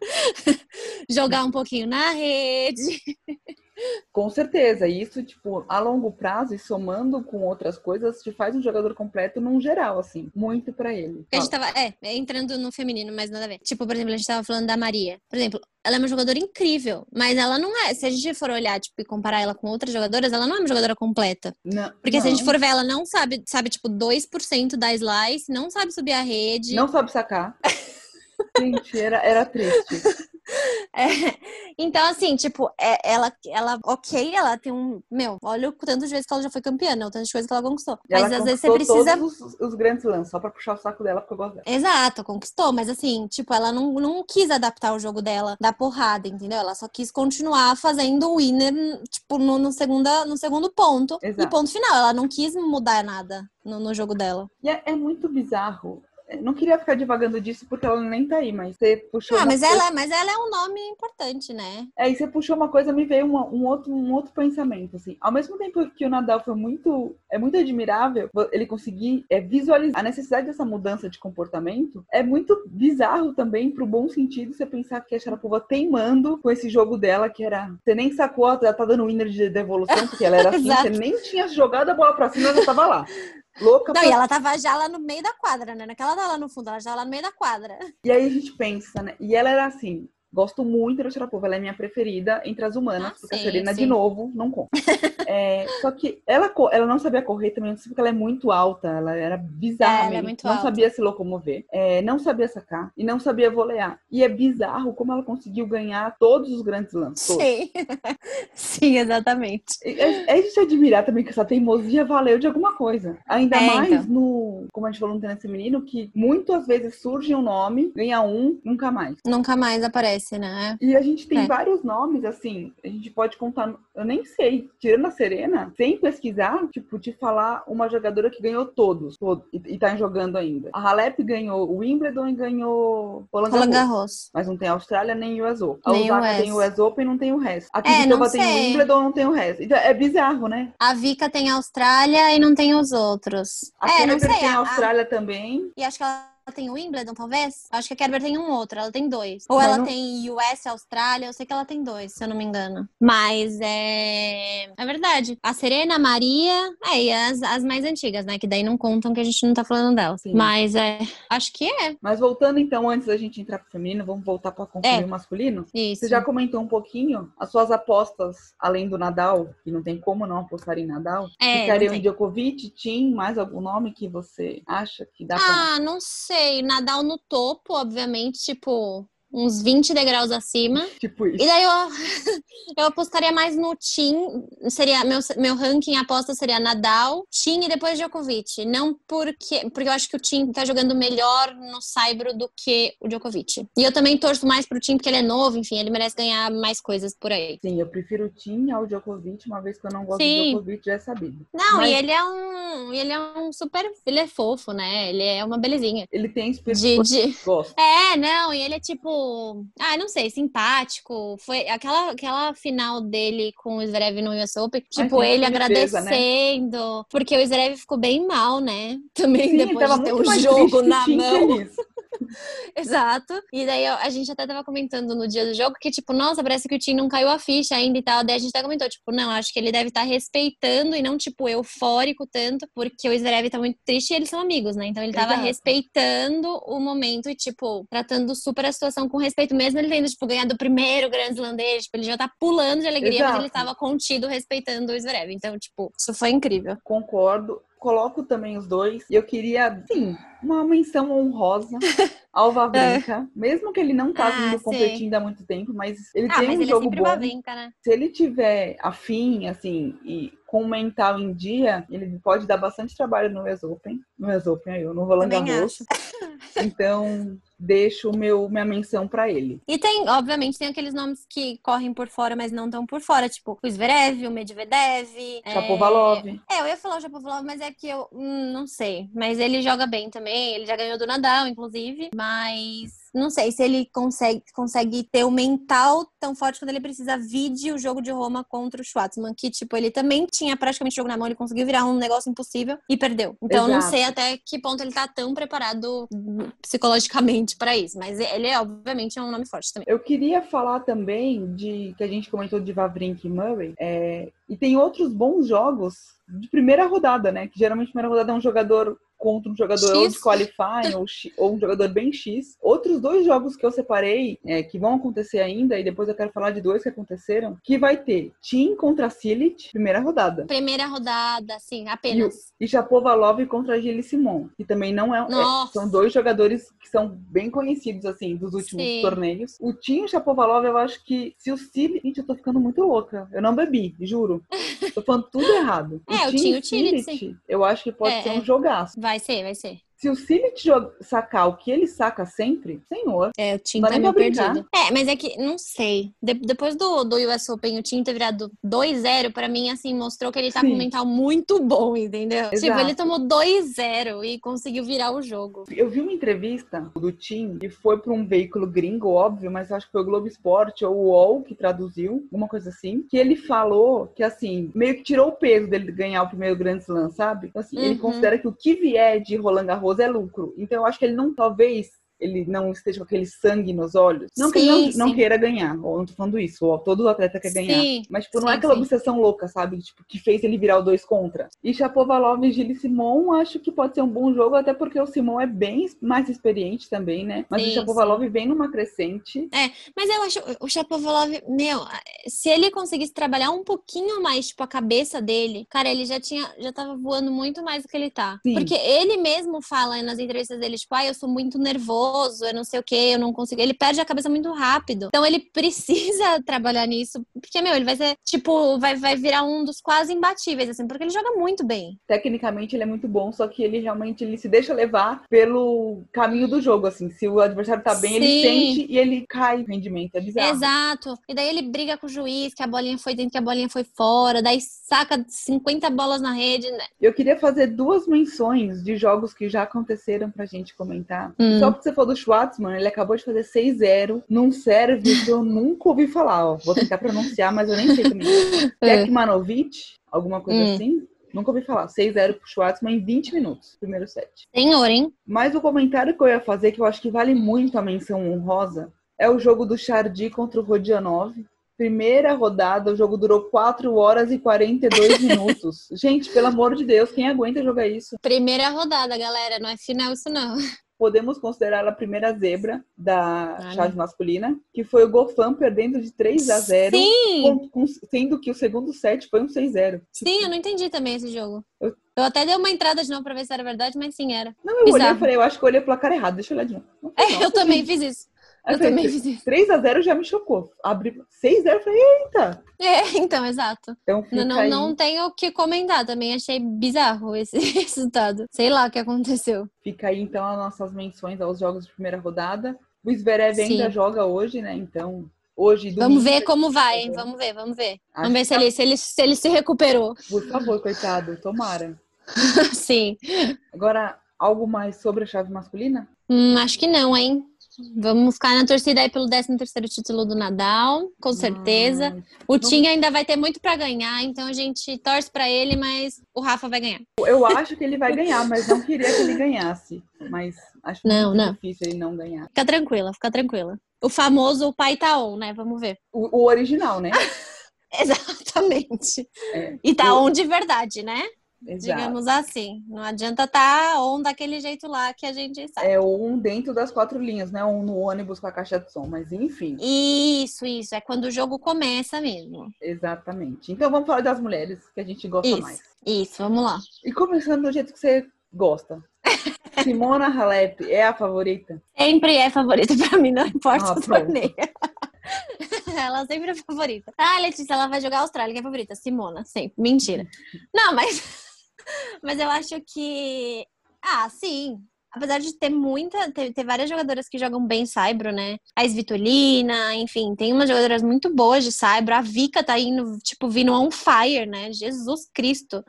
jogar um pouquinho na rede. Com certeza, isso, tipo, a longo prazo e somando com outras coisas, te faz um jogador completo num geral, assim, muito para ele. A gente tava, é, entrando no feminino, mas nada a ver. Tipo, por exemplo, a gente tava falando da Maria. Por exemplo, ela é uma jogadora incrível, mas ela não é, se a gente for olhar, tipo, e comparar ela com outras jogadoras, ela não é uma jogadora completa. Não, Porque não. se a gente for ver, ela não sabe, sabe, tipo, 2% da slice, não sabe subir a rede. Não sabe sacar. gente, era, era triste. É, então, assim, tipo, é, ela, ela, ok, ela tem um. Meu, olha o tanto de vezes que ela já foi campeã, né? O tanto de coisas que ela conquistou. Mas ela às vezes você precisa. Todos os, os grandes lances, só pra puxar o saco dela, porque eu gosto dela. Exato, conquistou. Mas assim, tipo, ela não, não quis adaptar o jogo dela da porrada, entendeu? Ela só quis continuar fazendo o winner, tipo, no, no, segunda, no segundo ponto. Exato. E ponto final. Ela não quis mudar nada no, no jogo dela. E é, é muito bizarro não queria ficar divagando disso porque ela nem tá aí, mas você puxou. Ah, mas, coisa... ela, mas ela é um nome importante, né? É, e você puxou uma coisa, me veio uma, um, outro, um outro pensamento, assim. Ao mesmo tempo que o Nadal foi muito. É muito admirável ele conseguir é, visualizar a necessidade dessa mudança de comportamento, é muito bizarro também, pro bom sentido, você pensar que a Sharapova teimando com esse jogo dela, que era. Você nem sacou, ela tá dando winner de devolução, porque ela era assim, você nem tinha jogado a bola pra cima, ela tava lá. Louca Não, pra... e ela tava já lá no meio da quadra, né? Naquela tá lá no fundo, ela já lá no meio da quadra. E aí a gente pensa, né? E ela era assim, Gosto muito da Sharapova, ela é minha preferida entre as humanas, ah, porque sim, a Serena, sim. de novo, não conta. é, só que ela, ela não sabia correr também, não sei porque ela é muito alta, ela era bizarra é, é não alta. sabia se locomover, é, não sabia sacar e não sabia volear. E é bizarro como ela conseguiu ganhar todos os grandes lances. Sim, sim, exatamente. É, é de se admirar também que essa teimosia valeu de alguma coisa. Ainda é, mais então. no, como a gente falou no tênis feminino, que muitas vezes surge um nome, ganha um, nunca mais. Nunca mais aparece acontece, né? E a gente tem é. vários nomes, assim, a gente pode contar, eu nem sei, tirando a Serena, sem pesquisar, tipo, te falar uma jogadora que ganhou todos, todos e, e tá jogando ainda. A Halep ganhou o Wimbledon e ganhou Roland Garros. Garros. Mas não tem a Austrália nem o US Open. A nem Osaka tem o US Open e não tem o resto. Aqui é, Vitova tem o Wimbledon e não tem o resto. Então é bizarro, né? A Vika tem a Austrália e não tem os outros. A é, não sei. tem a Austrália a... também. E acho que ela tem o Wimbledon, talvez? Acho que a Kerber tem um outro, ela tem dois. Ou ela não- tem US, Austrália, eu sei que ela tem dois, se eu não me engano. Mas é. É verdade. A Serena, a Maria, é, e as, as mais antigas, né? Que daí não contam que a gente não tá falando delas. Sim. Mas é. Acho que é. Mas voltando então, antes da gente entrar pro feminino, vamos voltar para concluir É. o masculino. Isso. Você já comentou um pouquinho as suas apostas, além do Nadal, que não tem como não apostar em Nadal. É, Ficariam. Djokovic, Tim, mais algum nome que você acha que dá pra... Ah, não sei. Nadal no topo, obviamente, tipo, uns 20 degraus acima. Tipo isso. E daí eu, eu apostaria mais no Tim. Seria, meu, meu ranking aposta seria Nadal, Tim e depois Djokovic. Não porque. Porque eu acho que o Tim tá jogando melhor no Saibro do que o Djokovic. E eu também torço mais pro Tim porque ele é novo, enfim, ele merece ganhar mais coisas por aí. Sim, eu prefiro o Tim ao Djokovic, uma vez que eu não gosto Sim. do Djokovic, já é sabido. Não, Mas e ele é um. Ele é um super. Ele é fofo, né? Ele é uma belezinha. ele tem De, de, gosto. É, não, e ele é tipo, ah, não sei, simpático. Foi aquela, aquela final dele com o Zverev no US Open, tipo, ele defesa, né? agradecendo, porque o Zverev ficou bem mal, né? Também Sim, depois de ter o jogo na mão. Exato. E daí a gente até tava comentando no dia do jogo que, tipo, nossa, parece que o Tim não caiu a ficha ainda e tal. Daí a gente até comentou, tipo, não, acho que ele deve estar respeitando e não, tipo, eufórico tanto, porque o Zverev tá muito triste e eles são amigos, né? Então ele tava Exato. respeitando o momento e, tipo, tratando super a situação com respeito, mesmo ele tendo, tipo, ganhado o primeiro Grand Slam dele, tipo, ele já tá pulando de alegria, mas Exato. ele tava contido respeitando o Zverev. Então, tipo, isso foi incrível. Concordo. Coloco também os dois. E eu queria, sim, uma menção honrosa ao Vavrinka. Mesmo que ele não tá Ah, vindo competindo há muito tempo, mas ele Ah, tem mas um ele é jogo sempre bom. bavinca, né? Se ele tiver afim, assim, e com o mental em dia, ele pode dar bastante trabalho no US Open. No US Open, aí, eu no Roland Também Garros. Então, deixo o meu, minha menção pra ele. E tem, obviamente, tem aqueles nomes que correm por fora, mas não estão por fora, tipo o Zverev, o Medvedev. é, Chapovalov. É, eu ia falar o Chapovalov, mas é que eu hum, não sei. Mas ele joga bem também, ele já ganhou do Nadal, inclusive. Mas não sei se ele consegue, consegue ter o mental tão forte quando ele precisa vide o jogo de Roma contra o Schwartzman, que, tipo, ele também tinha praticamente o jogo na mão, ele conseguiu virar um negócio impossível e perdeu. Então, eu não Exato. sei até que ponto ele tá tão preparado psicologicamente pra isso. Mas ele, é, obviamente, é um nome forte também. Eu queria falar também de que a gente comentou de Vavrinka e Murray. é, e tem outros bons jogos de primeira rodada, né? Que geralmente primeira rodada é um jogador contra um jogador X. ou de qualifying ou, ou um jogador bem X. Outros dois jogos que eu separei, é, que vão acontecer ainda, e depois eu quero falar de dois que aconteceram, que vai ter Tim contra Silic, primeira rodada. Primeira rodada, assim, apenas. E Chapovalov contra Gilles Simon, que também não é, é-. São dois jogadores que são bem conhecidos, assim, dos últimos Sim. torneios. O Tim e o Chapovalov, eu acho que se o Silic... Gente, eu tô ficando muito louca. Eu não bebi, juro. Tô falando tudo errado. É, o Silic, eu acho que pode É, ser é. um jogaço. Vai ser, vai ser. Se o jo- sacar o que ele saca sempre, senhor. É, o Tim tá meio pra perdido. É, mas é que, não sei. De- depois do, do US Open, o Tim ter virado 2-0, pra mim, assim, mostrou que ele tá com Sim. um mental muito bom, entendeu? Tipo, Exato. ele tomou 2-0 e conseguiu virar o jogo. Eu vi uma entrevista do Tim, que foi para um veículo gringo, óbvio, mas acho que foi o Globo Esporte ou o UOL que traduziu, alguma coisa assim, que ele falou que, assim, meio que tirou o peso dele ganhar o primeiro Grand Slam, sabe? Então, assim, ele Uhum. considera que o que vier de Roland Garros é lucro. Então, eu acho que ele não, talvez, ele não esteja com aquele sangue nos olhos. Não que ele não, não queira ganhar, ou não tô falando isso, ó, todo atleta quer ganhar. Sim, Mas, tipo, não sim, é aquela sim. obsessão louca, sabe? Tipo, que fez ele virar o dois contra. E Chapovalov e Gilles Simon, acho que pode ser um bom jogo, até porque o Simon é bem mais experiente também, né? Mas Sim, o Chapovalov vem numa crescente. Mas eu acho, o Chapovalov, meu, se ele conseguisse trabalhar um pouquinho mais, tipo, a cabeça dele, cara, ele já tinha, já tava voando muito mais do que ele tá. Sim. Porque ele mesmo fala nas entrevistas dele, tipo, ah, eu sou muito nervoso, eu não sei o que, eu não consigo. Ele perde a cabeça muito rápido. Então ele precisa trabalhar nisso, porque, meu, ele vai ser, tipo, vai, vai virar um dos quase imbatíveis, assim, porque ele joga muito bem. Tecnicamente ele é muito bom, só que ele realmente ele se deixa levar pelo caminho do jogo, assim. Se o adversário tá bem, ele Sim. sente e ele cai o rendimento. É bizarro. Exato. E daí ele briga com o juiz, que a bolinha foi dentro, que a bolinha foi fora, daí saca 50 bolas na rede. né? Eu queria fazer duas menções de jogos que já aconteceram pra gente comentar. Hum. Só porque você falou do Schwartzman, ele acabou de fazer 6-0 num serviço que eu nunca ouvi falar. Ó. Vou tentar pronunciar, mas eu nem sei também. É. Tekmanovic, alguma coisa Hum. assim. Nunca ouvi falar. 6-0 pro Schwartzman em 20 minutos, primeiro set. Senhor, hein? Mas o comentário que eu ia fazer, que eu acho que vale muito a menção honrosa, é o jogo do Chardy contra o Rodianov. Primeira rodada, o jogo durou 4 horas e 42 minutos. Gente, pelo amor de Deus, quem aguenta jogar isso? Primeira rodada, galera. Não é final isso, não. Podemos considerar a primeira zebra da ah, chave masculina, que foi o Gofan perdendo de 3 a 0 Sim! Com, com, sendo que o segundo set foi um 6-0. Sim, eu não entendi também esse jogo. Eu... eu até dei uma entrada de novo pra ver se era verdade, mas sim, era. Não, eu Bizarro. olhei e falei, eu acho que eu olhei o placar errado, deixa eu olhar de novo. É, eu também fiz isso. Eu também fiz isso. 3x0 já me chocou. Abri 6x0 eu falei, eita! É, então, exato. Então, não, não, não tenho o que comentar. Também achei bizarro esse resultado. Sei lá o que aconteceu. Fica aí, então, as nossas menções aos jogos de primeira rodada. O Zverev ainda joga hoje, né? Então, hoje. Domingo, vamos ver como vai, hein? Vamos ver, vamos ver. Acho vamos ver se, tá... ele, se, ele, se ele se recuperou. Por favor, coitado, tomara. Sim. Agora, algo mais sobre a chave masculina? Hum, acho que não, hein? Vamos ficar na torcida aí pelo 13 terceiro título do Nadal, com certeza. o Tim ainda vai ter muito para ganhar, então a gente torce para ele, mas o Rafa vai ganhar. Eu acho que ele vai ganhar, mas não queria que ele ganhasse. Mas acho não, muito não. difícil ele não ganhar. Fica tranquila, fica tranquila. O famoso pai tá on, né? Vamos ver. O, o original, né? Exatamente. É. E tá on de verdade, né? Exato. Digamos assim. Não adianta estar tá on daquele jeito lá que a gente sabe. É um dentro das quatro linhas, né? Um no ônibus com a caixa de som, mas enfim. Isso, isso. É quando o jogo começa mesmo. Exatamente. Então vamos falar das mulheres, que a gente gosta isso, mais. Isso, vamos lá. E começando do jeito que você gosta. Simona Halep é a favorita? Sempre é favorita pra mim, não importa ah, o torneio. ela sempre é favorita. Ah, Letícia, ela vai jogar a Austrália, que é favorita. Simona, sempre. Mentira. Não, mas mas eu acho que. Ah, sim apesar de ter muita, ter, ter, várias jogadoras que jogam bem Saibro, né? A Svitolina, enfim, tem umas jogadoras muito boas de Saibro. A Vika tá indo, tipo, vindo on fire, né? Jesus Cristo.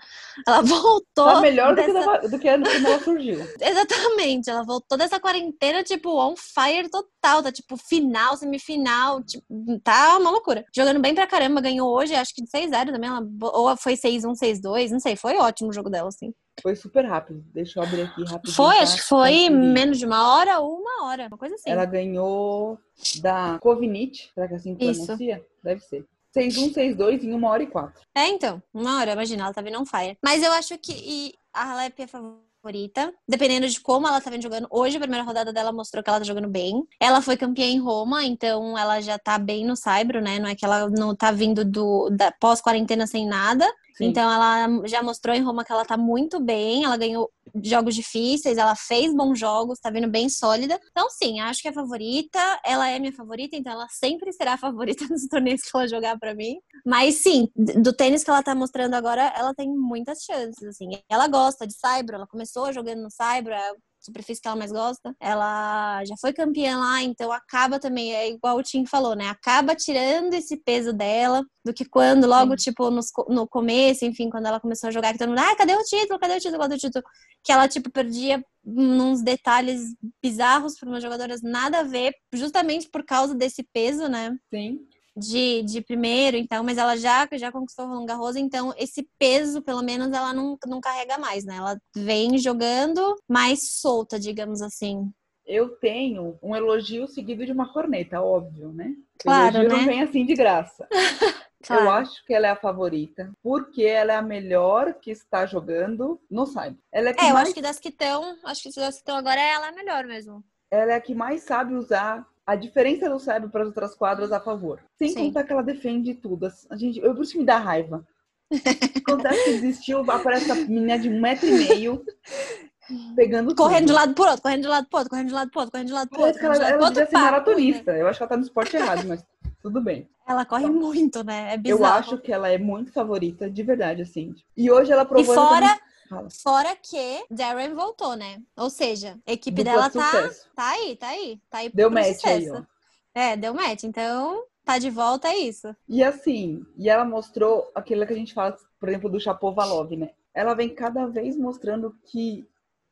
Ela voltou. Tá melhor dessa... do, que do que quando ela surgiu. Exatamente. Ela voltou dessa quarentena, tipo, on fire total. Tá, tipo, final, semifinal. Tipo, tá uma loucura. Jogando bem pra caramba. Ganhou hoje, acho que de 6-0 também. Ela, ou foi 6-1, 6-2. Não sei. Foi ótimo o jogo dela, assim. Foi super rápido. Deixa eu abrir aqui rápido. Foi, tá? acho que foi menos de uma hora ou uma hora, uma coisa assim. Ela ganhou da Covinit, será que é assim que Isso. pronuncia? Deve ser. 6-1, 6-2 em uma hora e quatro. É, então, uma hora, imagina, ela tá vindo on fire. Mas eu acho que a Halep é favorita, dependendo de como ela tá vendo jogando. Hoje, a primeira rodada dela mostrou que ela tá jogando bem. Ela foi campeã em Roma, então ela já tá bem no Saibro, né? Não é que ela não tá vindo do da pós-quarentena sem nada. Então ela já mostrou em Roma que ela tá muito bem, ela ganhou jogos difíceis, ela fez bons jogos, tá vindo bem sólida. Então, sim, acho que é favorita. Ela é minha favorita, então ela sempre será a favorita nos torneios que ela jogar para mim. Mas sim, do tênis que ela tá mostrando agora, ela tem muitas chances, assim. Ela gosta de Saibro, ela começou jogando no Saibro, superfície que ela mais gosta. Ela já foi campeã lá, então acaba também, é igual o Tim falou, né? Acaba tirando esse peso dela do que quando, logo, Sim. tipo, no, no começo, enfim, quando ela começou a jogar, que todo mundo, ah, cadê o título? Cadê o título? Cadê o título? Que ela, tipo, perdia uns detalhes bizarros para umas jogadoras nada a ver, justamente por causa desse peso, né? Sim de, de primeiro, então, mas ela já, já conquistou o Roland Garros, então esse peso, pelo menos, ela não, não carrega mais, né? Ela vem jogando mais solta, digamos assim. Eu tenho um elogio seguido de uma corneta, óbvio, né? Claro, elogio né? não vem assim de graça. claro. Eu acho que ela é a favorita, porque ela é a melhor que está jogando no site. Ela é, é eu mais... acho que das que estão, acho que das que estão agora, ela é a melhor mesmo. Ela é a que mais sabe usar a diferença do cérebro para as outras quadras a favor. Sem Sim. contar que ela defende tudo. A gente, eu por isso me dá raiva. Acontece que existiu, aparece a menina de um metro e meio pegando Correndo tudo. de lado por outro, correndo de lado por outro, correndo de lado por outro, correndo de lado por outro. Ela, ela, ela devia ser maratonista. Eu acho que ela tá no esporte errado, mas tudo bem. Ela corre muito, né? É bizarro. Eu acho que ela é muito favorita, de verdade, assim. E hoje ela provou... E fora... Fora que Darren voltou, né? Ou seja, a equipe Dupla dela tá, tá aí, tá aí. Tá aí deu match sucesso. aí, ó. É, deu match. Então, tá de volta, é isso. E assim, e ela mostrou aquilo que a gente fala, por exemplo, do Chapovalov, né? Ela vem cada vez mostrando que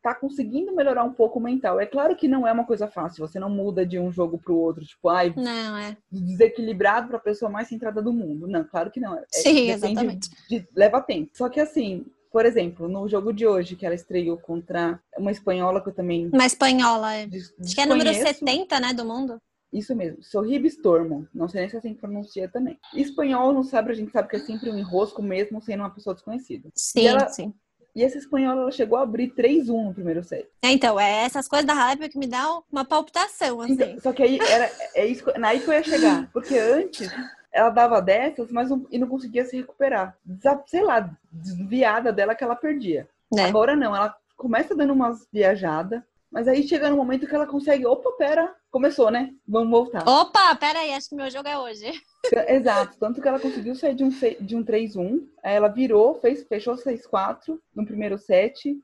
tá conseguindo melhorar um pouco o mental. É claro que não é uma coisa fácil, você não muda de um jogo pro outro, tipo, ai, não, é. desequilibrado pra pessoa mais centrada do mundo. Não, claro que não. É, Sim, exatamente. De, leva tempo. Só que assim, por exemplo, no jogo de hoje, que ela estreou contra uma espanhola que eu também. Uma espanhola, é. Acho que é número 70, né, do mundo. Isso mesmo, Sorrib Stormo. Não sei nem se assim pronuncia também. Espanhol não sabe, a gente sabe que é sempre um enrosco, mesmo sendo uma pessoa desconhecida. Sim, ela, sim. E essa espanhola ela chegou a abrir 3-1 no primeiro set. É, então, é essas coisas da raiva que me dá uma palpitação, assim. Então, só que aí era é isso, naí que eu ia chegar. Porque antes ela dava dessas, mas não, e não conseguia se recuperar. Sei lá, desviada dela que ela perdia. É. Agora não, ela começa dando umas viajadas, mas aí chega no momento que ela consegue, opa, pera, começou, né? Vamos voltar. Opa, pera aí, acho que meu jogo é hoje. Exato, tanto que ela conseguiu sair de um, de um 3-1, aí ela virou, fez, fechou 6-4 no primeiro set,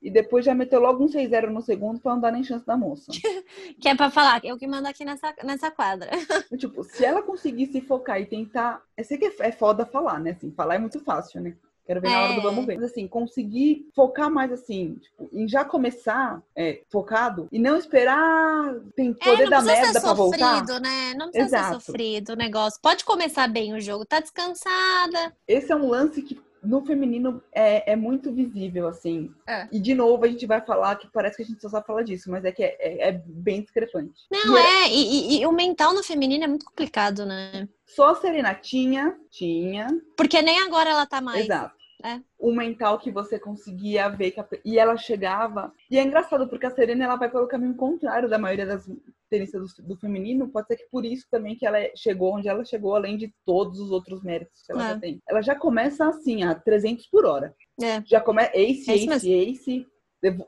e depois já meteu logo um 6-0 no segundo pra não dar nem chance da moça. que é pra falar, eu que mando aqui nessa, nessa quadra. tipo, se ela conseguir se focar e tentar. Eu sei que é, é foda falar, né? Assim, falar é muito fácil, né? Quero ver é. na hora do vamos ver. Mas assim, conseguir focar mais assim, tipo, em já começar é, focado e não esperar tem é, poder é, da merda pra voltar. Né? Não precisa Exato. ser sofrido o negócio. Pode começar bem o jogo, tá descansada. Esse é um lance que no feminino é, é muito visível, assim. É. E de novo a gente vai falar que parece que a gente só sabe falar disso, mas é que é, é, é bem discrepante. Não, e é, é e, e, e, o mental no feminino é muito complicado, né? Só a Serena tinha, tinha. Porque nem agora ela tá mais. Exato. É. O mental que você conseguia ver. A... E ela chegava. E é engraçado, porque a Serena ela vai pelo caminho contrário da maioria das tenistas do, do, feminino. Pode ser que por isso também que ela chegou onde ela chegou, além de todos os outros méritos que ela é. já tem. Ela já começa assim, a 300 por hora. É. Já começa ace, é ace, ace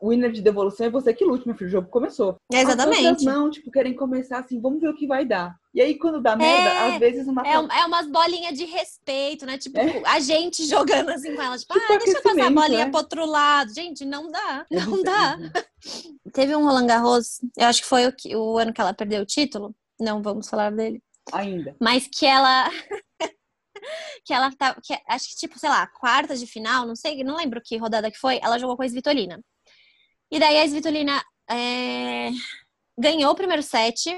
winner de devolução é você que lute, meu filho. O jogo começou. exatamente. As não, tipo, querem começar assim, vamos ver o que vai dar. E aí, quando dá merda, é, às vezes uma. É, é umas bolinhas de respeito, né? Tipo, é. a gente jogando assim com elas. Tipo, tipo ah, deixa eu passar a bolinha é. pro outro lado. Gente, não dá. Não dá. Teve um Roland Garros, eu acho que foi o, que, o ano que ela perdeu o título. Não vamos falar dele. Ainda. Mas que ela. que ela tá. Que, acho que, tipo, sei lá, quarta de final, não sei, não lembro que rodada que foi. Ela jogou com a Svitolina. E daí a Svitolina é, ganhou o primeiro set.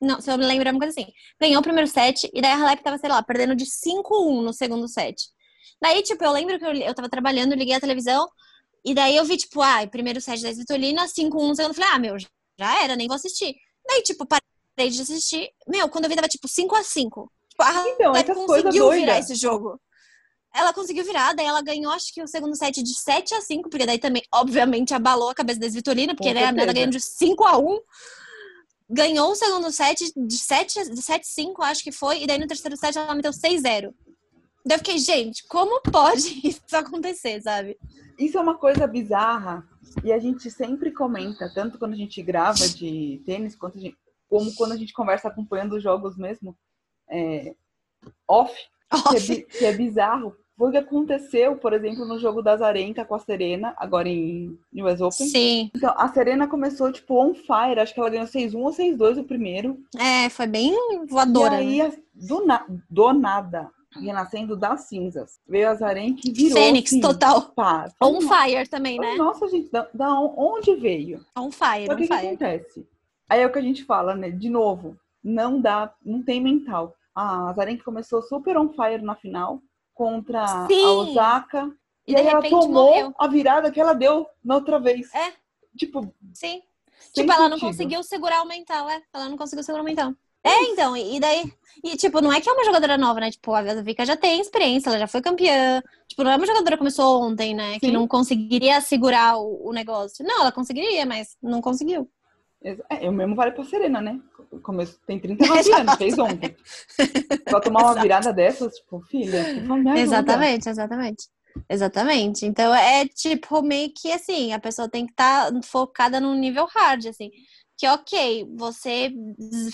Não, se eu me lembro, é uma coisa assim. Ganhou o primeiro set e daí a Halep tava, sei lá, perdendo de 5-1 no segundo set. Daí, tipo, eu lembro que eu, eu tava trabalhando, liguei a televisão e daí eu vi, tipo, ah, primeiro set da Svitolina, 5-1 no segundo. Falei, ah, meu, já era, nem vou assistir. Daí, tipo, parei de assistir. Meu, quando eu vi, tava, tipo, 5x5. Tipo, a então, Halep conseguiu virar esse jogo ela conseguiu virar, daí ela ganhou, acho que o segundo set de 7 a 5, porque daí também, obviamente, abalou a cabeça da Vitorina, porque né, ela ganhou de 5 a 1 ganhou o segundo set de 7 de 7 5, acho que foi, e daí no terceiro set ela meteu 6 0. Daí eu fiquei, gente, como pode isso acontecer, sabe? Isso é uma coisa bizarra e a gente sempre comenta, tanto quando a gente grava de tênis, quanto gente, como quando a gente conversa acompanhando os jogos mesmo, é, off, que é, que é, bizarro. Que aconteceu, por exemplo, no jogo da Zarenka com a Serena, agora em US Open. Sim. Então, a Serena começou, tipo, on fire. Acho que ela ganhou 6-1 ou 6-2 o primeiro. É, foi bem voadora. E aí, né? do, na do nada, renascendo das cinzas. Veio a Zarenka e virou. Fênix, assim, total. Pá. On fire também, né? Nossa, gente, da, da onde veio? On fire, Só on que fire. O que acontece? Aí é o que a gente fala, né? De novo, não dá, não tem mental a Zarenka começou super on fire na final contra Sim. a Osaka. E, e aí ela tomou morreu. a virada que ela deu na outra vez. É. Tipo. Sim. Tipo, ela não conseguiu segurar o mental, é. Ela não conseguiu segurar o mental. É, então, e daí. E, tipo, não é que é uma jogadora nova, né? Tipo, a Vika já tem experiência, ela já foi campeã. Tipo, não é uma jogadora que começou ontem, né? Sim. Que não conseguiria segurar o, o negócio. Não, ela conseguiria, mas não conseguiu. É, eu mesmo vale pra Serena, né? Começo, tem 39 anos, fez ontem. Pra tomar uma virada dessas, tipo, filha, Exatamente, exatamente. Exatamente. Então é tipo meio que assim, a pessoa tem que estar tá focada num nível hard, assim. Que ok, você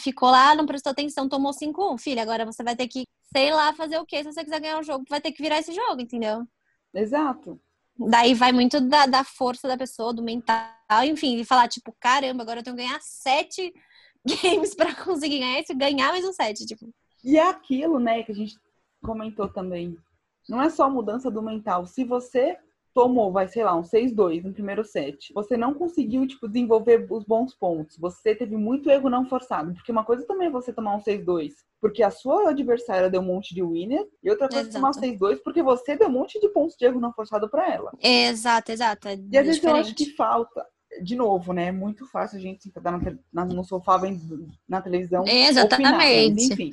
ficou lá, não prestou atenção, tomou 5-1. Filha, agora você vai ter que, sei lá, fazer o quê? Se você quiser ganhar o jogo, vai ter que virar esse jogo, entendeu? Exato. Daí vai muito da, da força da pessoa, do mental, enfim, de falar, tipo, caramba, agora eu tenho que ganhar sete games para conseguir ganhar isso, ganhar mais um set, tipo. E é aquilo, né, que a gente comentou também. Não é só mudança do mental. Se você tomou, vai, sei lá, um 6-2 no primeiro set. Você não conseguiu, tipo, desenvolver os bons pontos. Você teve muito erro não forçado. Porque uma coisa também é você tomar um 6-2 porque a sua adversária deu um monte de winner, e outra coisa é tomar 6-2 porque você deu um monte de pontos de erro não forçado para ela. Exato, exato. É e às vezes eu acho que falta. De novo, né? É muito fácil a gente sentar na, no sofá vendo na televisão. Exatamente. Opinar, mas, enfim.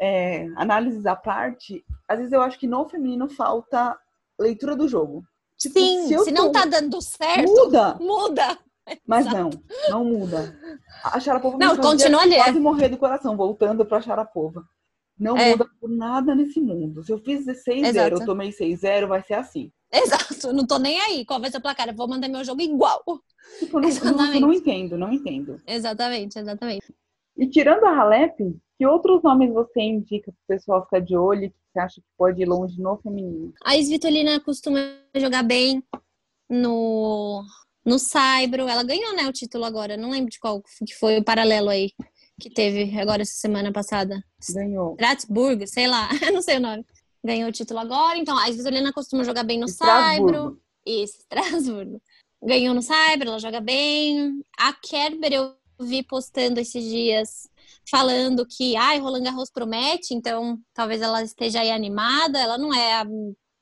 é, análises à parte, às vezes eu acho que no feminino falta leitura do jogo. Tipo, Sim, se, se não tá dando certo, muda. Muda. Mas não, não muda. A Sharapova não, continua ali. quase morrer do coração, voltando pra Sharapova. Não é. muda por nada nesse mundo. Se eu fiz 6-0, eu tomei 6-0, vai ser assim. Exato, não tô nem aí. Qual vai ser o placar? Eu vou mandar meu jogo igual. Tipo, não, não, não entendo, não entendo. Exatamente, exatamente. E tirando a Halep, que outros nomes você indica pro pessoal ficar de olho que você acha que pode ir longe no feminino? A Svitolina costuma jogar bem no no Saibro. Ela ganhou, né, o título agora. Não lembro de qual que foi o paralelo aí que teve agora essa semana passada. Ganhou. Strasbourg, sei lá, não sei o nome. Ganhou o título agora. Então, a Visolina costuma jogar bem no Saibro. Isso, Strasbourg. Ganhou no Saibro, ela joga bem. A Kerber eu vi postando esses dias falando que ai, Roland Garros promete, então talvez ela esteja aí animada. Ela não é a,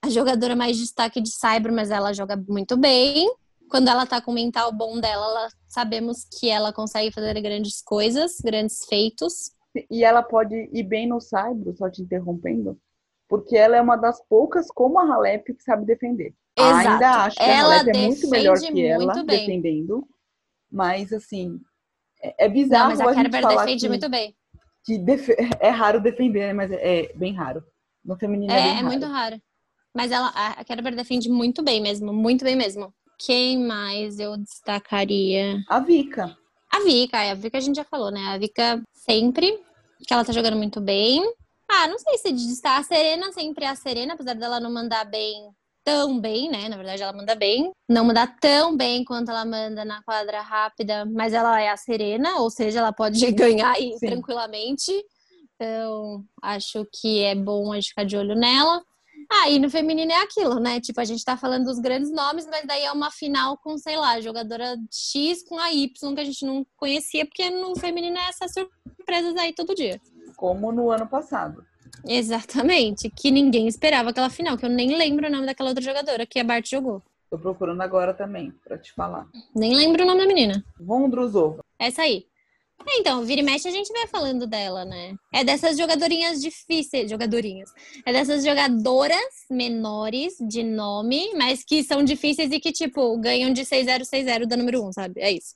a jogadora mais destaque de Saibro, mas ela joga muito bem quando ela tá com o mental bom dela, ela, sabemos que ela consegue fazer grandes coisas, grandes feitos. E ela pode ir bem no cyber, só te interrompendo, porque ela é uma das poucas, como a Halep, que sabe defender. Exato. Ainda acho que ela a Halep é muito melhor que ela bem. defendendo, mas assim, é, é bizarro Não, mas a, Kerber defende que, muito bem. Que def... é raro defender, né? mas é, é bem raro. No feminino é, é, é muito raro. Mas ela, a Kerber defende muito bem mesmo, muito bem mesmo. Quem mais eu destacaria? A Vika. A Vika, a Vika a gente já falou, né? A Vika sempre, que ela tá jogando muito bem. Ah, não sei se destacar. A Serena sempre é a Serena, apesar dela não mandar bem tão bem, né? Na verdade, ela manda bem. Não manda tão bem quanto ela manda na quadra rápida, mas ela é a Serena, ou seja, ela pode ganhar aí Sim. tranquilamente. Então, acho que é bom a gente ficar de olho nela. Ah, e no feminino é aquilo, né? Tipo, a gente tá falando dos grandes nomes, mas daí é uma final com, sei lá, jogadora X com a Y que a gente não conhecia, porque no feminino é essas surpresas aí todo dia. Como no ano passado. Exatamente, que ninguém esperava aquela final, que eu nem lembro o nome daquela outra jogadora que a Bart jogou. Tô procurando agora também, pra te falar. Nem lembro o nome da menina. Vondrusova. Essa aí. É, então, vira e mexe a gente vai falando dela, né? É dessas jogadorinhas difíceis, jogadorinhas. É dessas jogadoras menores de nome, mas que são difíceis e que, tipo, ganham de 6-0, 6-0 da número 1, sabe? É isso.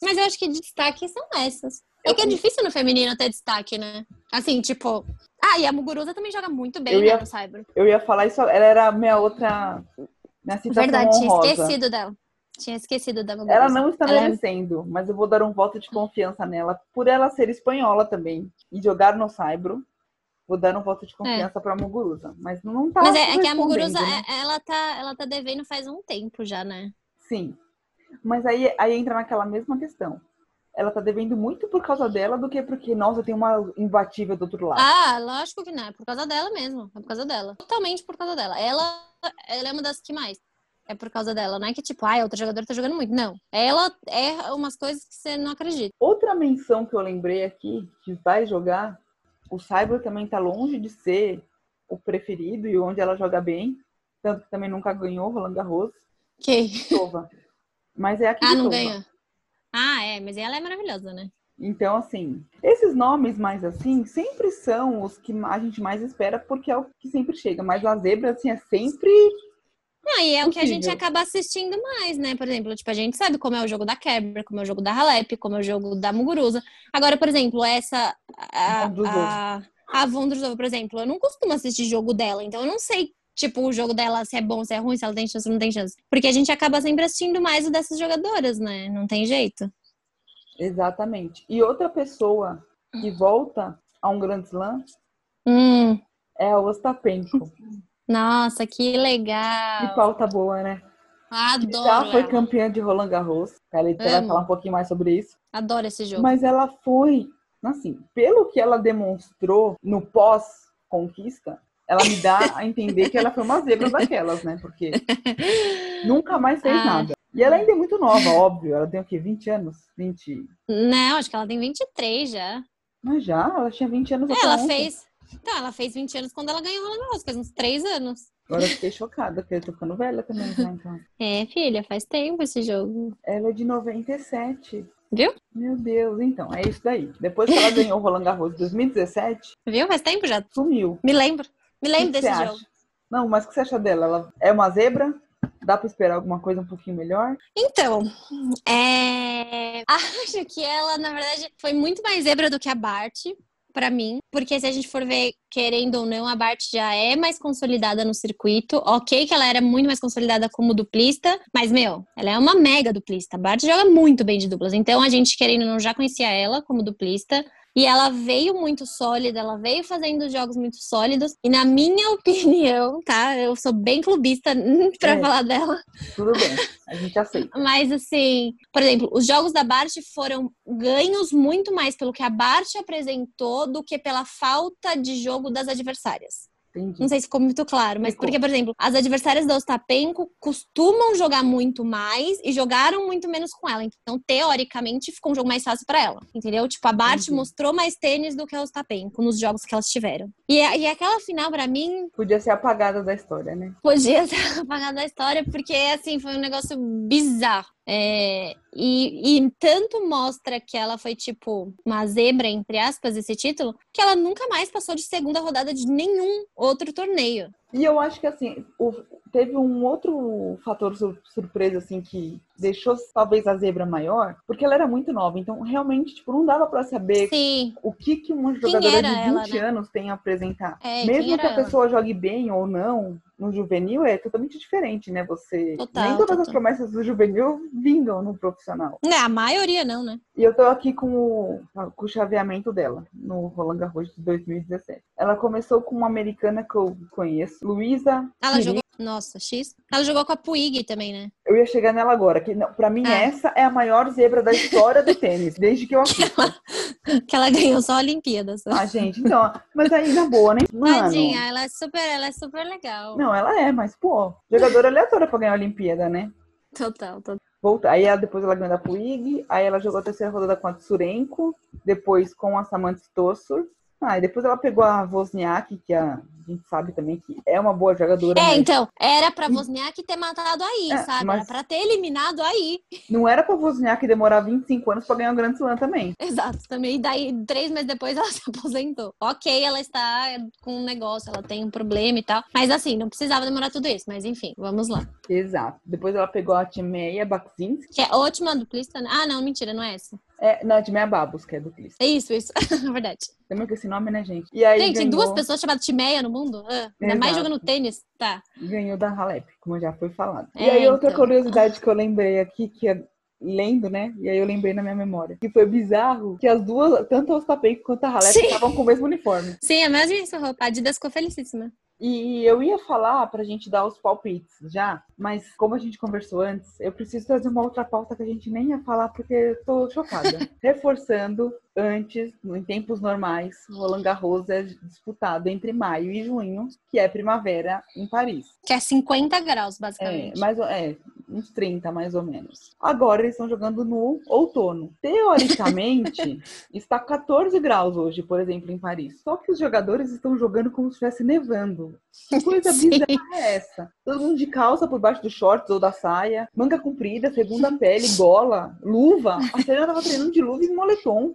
Mas eu acho que de destaque são essas. É que é difícil no feminino ter destaque, né? Assim, tipo. Ah, e a Muguruza também joga muito bem, eu né, ia, no Cyber. Eu ia falar isso, ela era a minha outra. Minha Verdade, honrosa. tinha esquecido dela. Tinha esquecido da Muguruza. Ela não está é merecendo, é... mas eu vou dar um voto de confiança nela, por ela ser espanhola também e jogar no Saibro. Vou dar um voto de confiança é. para a Muguruza, mas não tá. Mas é, é que a Muguruza, né? É, ela tá, ela tá devendo faz um tempo já, né? Sim. Mas aí, aí entra naquela mesma questão. Ela tá devendo muito por causa dela do que porque, nossa, tem uma imbatível do outro lado. Ah, lógico que não. É por causa dela mesmo. É por causa dela. Totalmente por causa dela. Ela, ela é uma das que mais é por causa dela. Não é que, tipo, ah, outra jogadora tá jogando muito. Não. Ela erra umas coisas que você não acredita. Outra menção que eu lembrei aqui, que vai jogar, o Cyber também tá longe de ser o preferido e onde ela joga bem. Tanto que também nunca ganhou Roland Garros. Quem? Tova. Mas é aqui. Ah, não ganha. Ah, é, mas ela é maravilhosa, né? Então, assim, esses nomes mais assim sempre são os que a gente mais espera, porque é o que sempre chega. Mas a zebra, assim, é sempre não, e é o que a gente acaba assistindo mais, né? Por exemplo, tipo, a gente sabe como é o jogo da Kerber, como é o jogo da Halep, como é o jogo da Muguruza. Agora, por exemplo, essa. A, a, a Vondrusova, por exemplo, eu não costumo assistir jogo dela, então eu não sei, tipo, o jogo dela se é bom, se é ruim, se ela tem chance ou não tem chance. Porque a gente acaba sempre assistindo mais o dessas jogadoras, né? Não tem jeito. Exatamente. E outra pessoa que volta a um grande slam hum. é a Ostapenko. Nossa, que legal! Que pauta boa, né? Adoro. Já foi ela. campeã de Roland Garros. Ela vai falar um pouquinho mais sobre isso. Adoro esse jogo. Mas ela foi, assim, pelo que ela demonstrou no pós-conquista, ela me dá a entender que ela foi uma zebra daquelas, né? Porque nunca mais fez ah. nada. E ela ainda é muito nova, óbvio. Ela tem o quê? 20 anos? 20. Não, acho que ela tem 23 já. Mas já? Ela tinha 20 anos. É, ela ontem. fez. Então, ela fez 20 anos quando ela ganhou o faz uns 3 anos. Agora eu fiquei chocada, porque eu tô ficando velha também já, então. É, filha, faz tempo esse jogo. Ela é de 97. Viu? Meu Deus, então, é isso daí. Depois que ela ganhou o Roland Garros em 2017. Viu? Faz tempo já. Sumiu. Me lembro. Me lembro desse jogo. Acha? Não, mas o que você acha dela? Ela é uma zebra? Dá para esperar alguma coisa um pouquinho melhor? Então, é... acho que ela, na verdade, foi muito mais zebra do que a Bart para mim, porque se a gente for ver, querendo ou não, a Bart já é mais consolidada no circuito. Ok, que ela era muito mais consolidada como duplista, mas, meu, ela é uma mega duplista. A Bart joga muito bem de duplas. Então, a gente, querendo ou não, já conhecia ela como duplista. E ela veio muito sólida, ela veio fazendo jogos muito sólidos. E na minha opinião, tá? Eu sou bem clubista pra é, falar dela. Tudo bem, a gente aceita. Mas assim, por exemplo, os jogos da Bart foram ganhos muito mais pelo que a Bart apresentou do que pela falta de jogo das adversárias. Entendi. Não sei se ficou muito claro, mas ficou. porque, por exemplo, as adversárias da Ostapenko costumam jogar muito mais e jogaram muito menos com ela. Então, teoricamente, ficou um jogo mais fácil para ela. Entendeu? Tipo, a Bart Entendi. mostrou mais tênis do que a Ostapenko nos jogos que elas tiveram. E, e aquela final, para mim. Podia ser apagada da história, né? Podia ser apagada da história, porque, assim, foi um negócio bizarro. É, e, e, tanto mostra que ela foi, tipo, uma zebra, entre aspas, esse título, que ela nunca mais passou de segunda rodada de nenhum outro torneio. E eu acho que, assim, o, teve um outro fator sur surpresa, assim, que deixou talvez a zebra maior, porque ela era muito nova. Então, realmente, tipo, não dava para saber Sim. o que, que uma jogadora de 20 ela, né? anos tem a apresentar. É, Mesmo que a pessoa ela? jogue bem ou não, no juvenil é totalmente diferente, né? Você. Total, Nem todas total. as promessas do juvenil vingam no profissional. É, a maioria não, né? E eu tô aqui com o, com o chaveamento dela no Roland Garros de 2017. Ela começou com uma americana que eu conheço, Luísa. Ela jogou. Nossa, X. Ela jogou com a Puig também, né? Eu ia chegar nela agora, que para mim ah. essa é a maior zebra da história do tênis, desde que eu assisto. que ela ganhou só a Olimpíada. Só. Ah, gente, então, mas aí na boa, né? Mano, Tadinha, ela é super, ela é super legal. Não, ela é, mas pô, jogadora aleatória pra ganhar a Olimpíada, né? Total, total. Volta. Aí ela, depois ela ganhou da Puig, aí ela jogou a terceira rodada com a Tsurenko, depois com a Samantha Stossur. Ah, e depois ela pegou a Wozniak, que é a a gente sabe também que é uma boa jogadora. É, mas... então, era pra Wozniak ter matado aí, é, sabe? Mas... Era pra ter eliminado aí. Não era pra Wozniak demorar 25 anos pra ganhar o Grand Slam também. Exato, também. E daí, três meses depois, ela se aposentou. Ok, ela está com um negócio, ela tem um problema e tal. Mas assim, não precisava demorar tudo isso. Mas enfim, vamos lá. Exato. Depois ela pegou a Timeia Bakzinski. Que é ótima duplista, né? Ah, não, mentira, não é essa. É, não, a Timeia Babos, que é duplista. É isso, isso. Verdade. Também com esse nome, né, gente? E aí gente, ganhou... tem duas pessoas chamadas Timeia no mundo? Ah, ainda mais jogando tênis. Tá. Ganhou da Halep, como já foi falado. É, e aí, outra então. curiosidade que eu lembrei aqui, que é lendo, né? E aí eu lembrei na minha memória. Que foi bizarro que as duas, tanto os Ostapenko quanto a Halep, estavam com o mesmo uniforme. Sim, a mesma roupa. A Adidas ficou felicíssima. E eu ia falar pra gente dar os palpites já, mas como a gente conversou antes, eu preciso trazer uma outra pauta que a gente nem ia falar porque eu tô chocada. Reforçando, antes, em tempos normais, Roland Garros é disputado entre maio e junho, que é primavera em Paris. Que é 50 graus, basicamente. É, mais, é uns 30 mais ou menos. Agora eles estão jogando no outono. Teoricamente, está 14 graus hoje, por exemplo, em Paris. Só que os jogadores estão jogando como se estivesse nevando. Que coisa bizarra é essa? Todo mundo de calça por baixo dos shorts ou da saia, manga comprida, segunda pele, gola, luva. A Serena tava treinando de luva e moletom.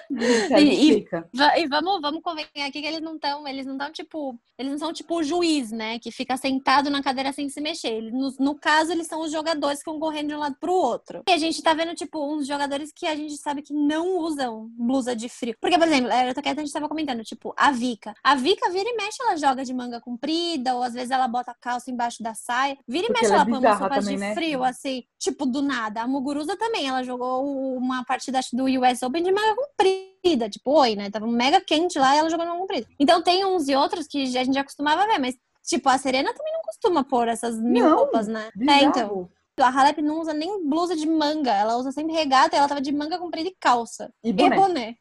e, e, e, vamos, vamos convencer aqui que eles não estão, eles não estão tipo, eles não são tipo o juiz, né, que fica sentado na cadeira sem se mexer. Eles, no, no, caso, eles são os jogadores que vão correndo de um lado pro outro. E a gente tá vendo, tipo, uns jogadores que a gente sabe que não usam blusa de frio. Porque, por exemplo, a a gente tava comentando, tipo, a Vika. A Vika vira e mexe, ela joga de manga comprida, ou às vezes ela bota a calça embaixo da saia. Vira e mexe, ela, ela põe umas roupas de né? frio, assim, tipo, do nada. A Muguruza também, ela jogou uma partida do US Open de manga comprida, tipo, oi, né? Tava mega quente lá e ela jogou manga comprida. Então tem uns e outros que a gente já costumava ver, mas, tipo, a Serena também não costuma pôr essas mil não, roupas, né? É, então. a Halep não usa nem blusa de manga, ela usa sempre regata e ela tava de manga comprida e calça. E boné. E boné.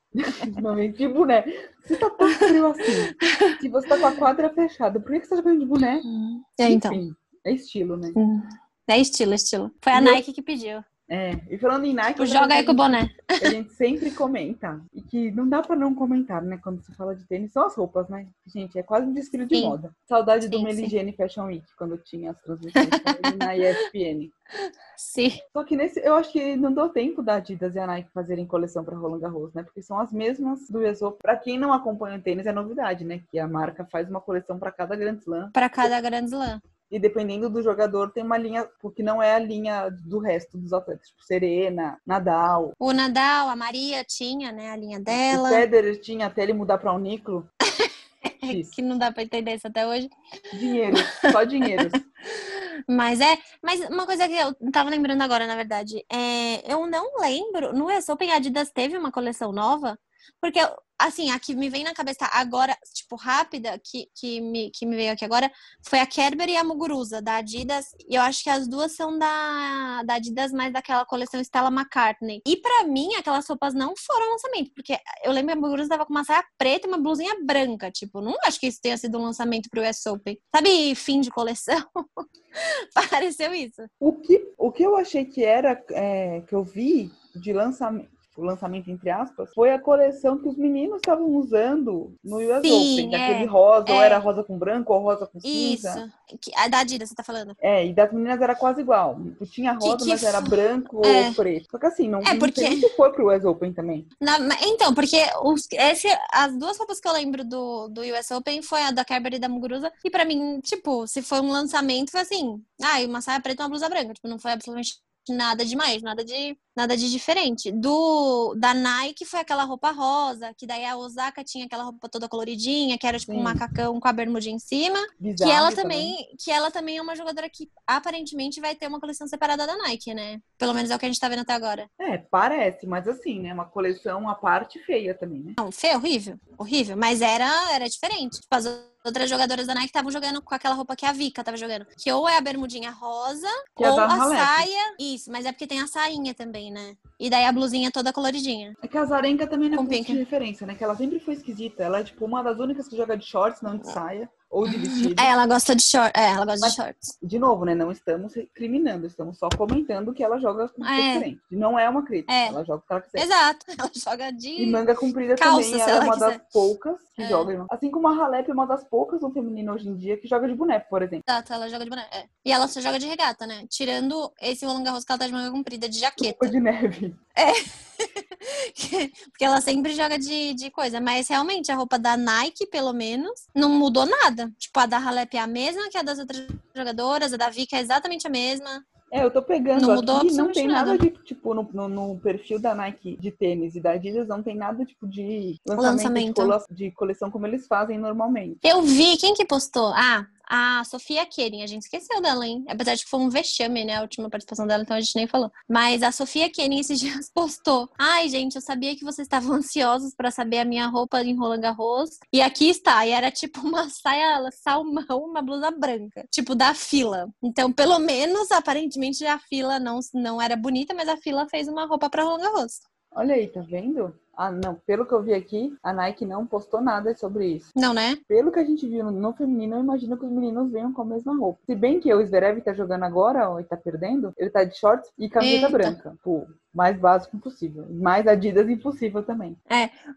Normalmente de boné. Você tá tão frio assim. Se você tá com a quadra fechada, por que você tá jogando de boné? É, então. Enfim, é estilo, né? É estilo, estilo. Foi a Nike que pediu. É, e falando em Nike, Tipo, outra joga aí com o boné. a gente sempre comenta, e que não dá pra não comentar, né, quando se fala de tênis, são as roupas, né? Gente, é quase um desfile de moda. Saudade do Sim, Meligene Fashion Week, quando tinha as transmissões na ESPN. Sim. Só que nesse, eu acho que não deu tempo da Adidas e a Nike fazerem coleção pra Roland Garros, né? Porque são as mesmas do ESO. Pra quem não acompanha o tênis, é novidade, né? Que a marca faz uma coleção pra cada Grand Slam. Pra cada Grand Slam. E dependendo do jogador, tem uma linha, porque não é a linha do resto dos atletas. Tipo, Serena, Nadal. O Nadal, a Maria tinha, né, a linha O dela. Federer tinha até ele mudar pra Uniclo. Isso. Que não dá pra entender isso até hoje. Dinheiro, só dinheiro. Mas é. Mas uma coisa que eu tava lembrando agora, na verdade, é. Eu não lembro. No US Open, a Adidas teve uma coleção nova? Porque, assim, a que me vem na cabeça agora, tipo, rápida, que, que, me, que me veio aqui agora, foi a Kerber e a Muguruza, da Adidas. E eu acho que as duas são da, da Adidas, mais daquela coleção Stella McCartney. E pra mim, aquelas roupas não foram lançamento, porque eu lembro que a Muguruza tava com uma saia preta e uma blusinha branca. Tipo, não acho que isso tenha sido um lançamento pro US Open. Sabe, fim de coleção? Pareceu isso. O que, o que eu achei que era, é, que eu vi de lançamento, o lançamento entre aspas, foi a coleção que os meninos estavam usando no US Sim, Open. é, Daquele rosa, ou é. era rosa com branco, ou rosa com Isso. cinza. Que- A da Adidas, você tá falando? É, e das meninas era quase igual. Tinha rosa, que mas era branco É. ou preto. Só que assim, não, É, não porque- sei se foi pro US Open também. Na- então, porque os, esse, as duas roupas que eu lembro do, do US Open foi a da Kerber e da Muguruza. E pra mim, tipo, se foi um lançamento, foi assim, ah, uma saia preta e uma blusa branca. Tipo, não foi absolutamente nada demais, nada de nada de diferente. Do da Nike foi aquela roupa rosa, que daí a Osaka tinha aquela roupa toda coloridinha, que era tipo um Sim. macacão com a bermudinha em cima. Que ela também, que ela também é uma jogadora que aparentemente vai ter uma coleção separada da Nike, né? Pelo menos é o que a gente tá vendo até agora. É, parece, mas assim, né? Uma coleção à parte feia também, né? Não, feio, horrível, horrível, mas era era diferente. Tipo, as outras jogadoras da Nike estavam jogando com aquela roupa que a Vika tava jogando, que ou é a bermudinha rosa Que é ou da a saia. Isso, mas é porque tem a sainha também, né? E daí a blusinha toda coloridinha. É que a Zarenka também não é de referência, né? Que ela sempre foi esquisita. Ela é, tipo, uma das únicas que joga de shorts, não de saia. Ou de vestido. É, ela gosta de short, é, ela gosta Mas- de shorts. De novo, né? Não estamos criminando, estamos só comentando que ela joga com É. diferente. Não é uma crítica, É. ela joga o que ela quiser. Exato, ela joga de E manga comprida Calça, também, se ela é ela uma quiser. das poucas que É. joga. Assim como a Halep é uma das poucas no feminino hoje em dia que joga de boneco, por exemplo. Exato, ela joga de boné. é. E ela só joga de regata, né? Tirando esse Roland Garros que ela tá de manga comprida de jaqueta. Roupa de neve. Porque ela sempre joga de, de coisa. Mas realmente a roupa da Nike, pelo menos, não mudou nada. Tipo, a da Halep é a mesma que a das outras jogadoras, a da Vika é exatamente a mesma. É, eu tô pegando Não mudou aqui, não tem nada, nada. de, tipo, no, no- no perfil da Nike de tênis e da Adidas, não tem nada, tipo, de lançamento, Lançamento. De, de coleção como eles fazem normalmente. Eu vi, quem que postou? Ah, a Sofia Kering, a gente esqueceu dela, hein? Apesar de que foi um vexame, né? A última participação dela, então a gente nem falou. Mas a Sofia Kering esses dias postou. Ai, gente, eu sabia que vocês estavam ansiosos pra saber a minha roupa em Roland Garros. E aqui está. E era tipo uma saia salmão, uma blusa branca. Tipo, da fila. Então, pelo menos, aparentemente, a fila não, não era bonita, mas a fila fez uma roupa pra Roland Garros. Olha aí, tá vendo? Ah, não, pelo que eu vi aqui, a Nike não postou nada sobre isso. Não, né? Pelo que a gente viu no, no feminino, eu imagino que os meninos venham com a mesma roupa. Se bem que o Zverev tá jogando agora, e tá perdendo, ele tá de shorts e camiseta Eita. branca. Pô, mais básico impossível. Mais Adidas impossível também.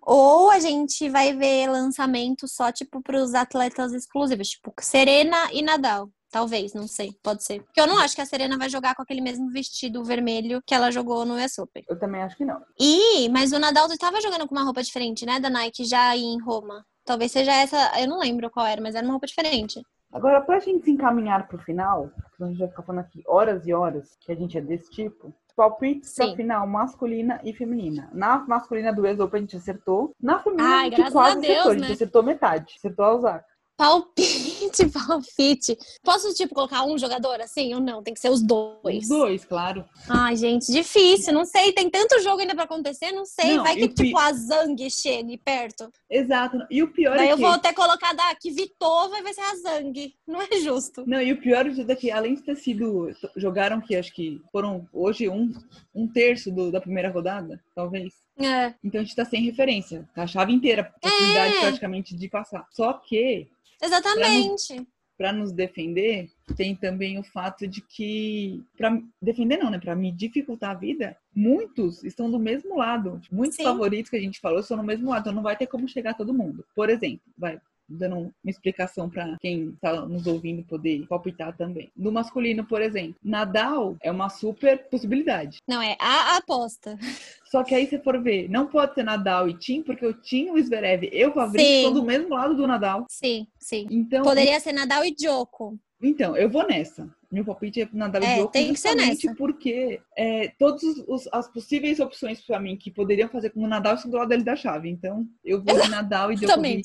Ou a gente vai ver lançamento só, tipo, pros atletas exclusivos, tipo, Serena e Nadal. Talvez, não sei, pode ser. Porque eu não acho que a Serena vai jogar com aquele mesmo vestido vermelho que ela jogou no US Open. Eu também acho que não. E, mas o Nadal estava jogando com uma roupa diferente, né, da Nike já em Roma. Talvez seja essa, eu não lembro qual era, mas era uma roupa diferente. Agora, pra gente se encaminhar pro final, a gente vai ficar falando aqui horas e horas, que a gente é desse tipo, palpites pra Sim. final masculina e feminina. Na masculina do ex Open a gente acertou. Na feminina Ai, a gente quase a Deus, acertou. A gente né? acertou metade. Acertou a Osaka. Palpite, palpite. Posso, tipo, colocar um jogador assim ou não? Tem que ser os dois. Os dois, claro. Ai, gente, difícil. Não sei. Tem tanto jogo ainda pra acontecer. Não sei. Não, Vai que, pi- tipo, a Zang chegue perto. Exato. E o pior Daí é eu que... vou até colocar da que Vitova vai ser a Zang. Não é justo. Não, e o pior de tudo é que, além de ter sido. Jogaram que acho que foram hoje um, um terço do- da primeira rodada, talvez. É. Então a gente tá sem referência. Tá a chave inteira, possibilidade É. praticamente de passar. Só que, Exatamente. para nos defender, tem também o fato de que. Pra defender não, né? Pra me dificultar a vida, muitos estão do mesmo lado. Muitos Sim. favoritos que a gente falou estão no mesmo lado. Então não vai ter como chegar todo mundo. Por exemplo, vai. Dando uma explicação para quem tá nos ouvindo poder palpitar também. No masculino, por exemplo, Nadal é uma super possibilidade. Não, é a aposta. Só que aí, se for ver, não pode ter Nadal e Tim, porque o Tim e o Zverev e o são do mesmo lado do Nadal. Sim, sim. Então, Poderia ser Nadal e Djoko. então eu vou nessa. Meu palpite é Nadal e É, tem que ser nessa. porque é, todas as possíveis opções para mim que poderiam fazer com o Nadal estão do lado dele da chave. Então, eu vou de Nadal e Djokovic.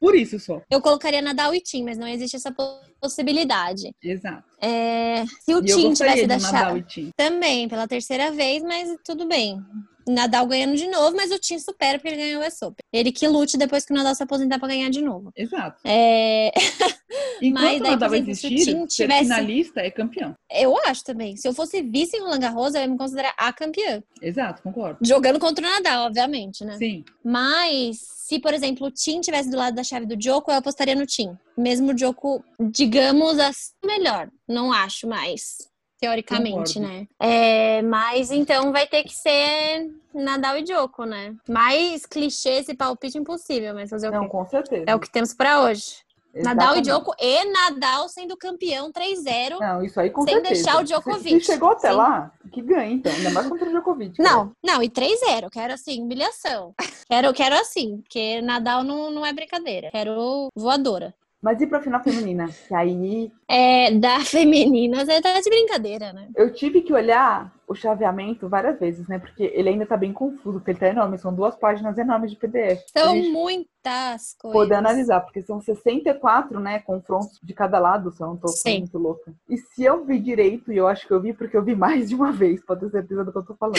Por isso só. Eu colocaria Nadal e Tim, mas não existe essa po- possibilidade. Exato. É, se o E Tim tivesse da Nadal chave. e Tim. Também, pela terceira vez, mas tudo bem. Nadal ganhando de novo, mas o Tim supera porque ele ganhou o US Open. Ele que lute depois que o Nadal se aposentar pra ganhar de novo. Exato. É, Enquanto Mas o Nadal exemplo, se existir, Tim ser tivesse- finalista é campeão. eu acho também. Se eu fosse vice em Roland Garros, eu ia me considerar a campeã. Exato, concordo. Jogando contra o Nadal, obviamente, né? Sim. Mas se, por exemplo, o Tim tivesse do lado da chave do Djoko, eu apostaria no Tim. Mesmo o Djoko, digamos assim, melhor. Não acho mais. Teoricamente, Concordo. né? É, mas então vai ter que ser Nadal e Djoko, né? Mais clichê esse palpite impossível, mas fazer o Não, quê? com certeza. É o que temos pra hoje. Nadal e Exatamente. Djoko e Nadal sendo campeão 3-0. Não, isso aí com Sem certeza. deixar o Djokovic. Se chegou até Sim. lá, que ganha, então. Ainda mais contra o Djokovic. Não, não, e 3-0. Quero assim, humilhação. Quero, quero assim, porque Nadal não, não é brincadeira. Quero voadora. Mas e pra final feminina? Que aí É, da feminina, você tá de brincadeira, né? eu tive que olhar o chaveamento várias vezes, né? Porque ele ainda tá bem confuso, porque ele tá enorme. São duas páginas enormes de PDF. São muitas coisas. poder analisar, porque são 64, né, confrontos de cada lado, se eu não tô Sim. muito louca. E se eu vi direito, e eu acho que eu vi porque eu vi mais de uma vez, pode ter certeza do que eu tô falando.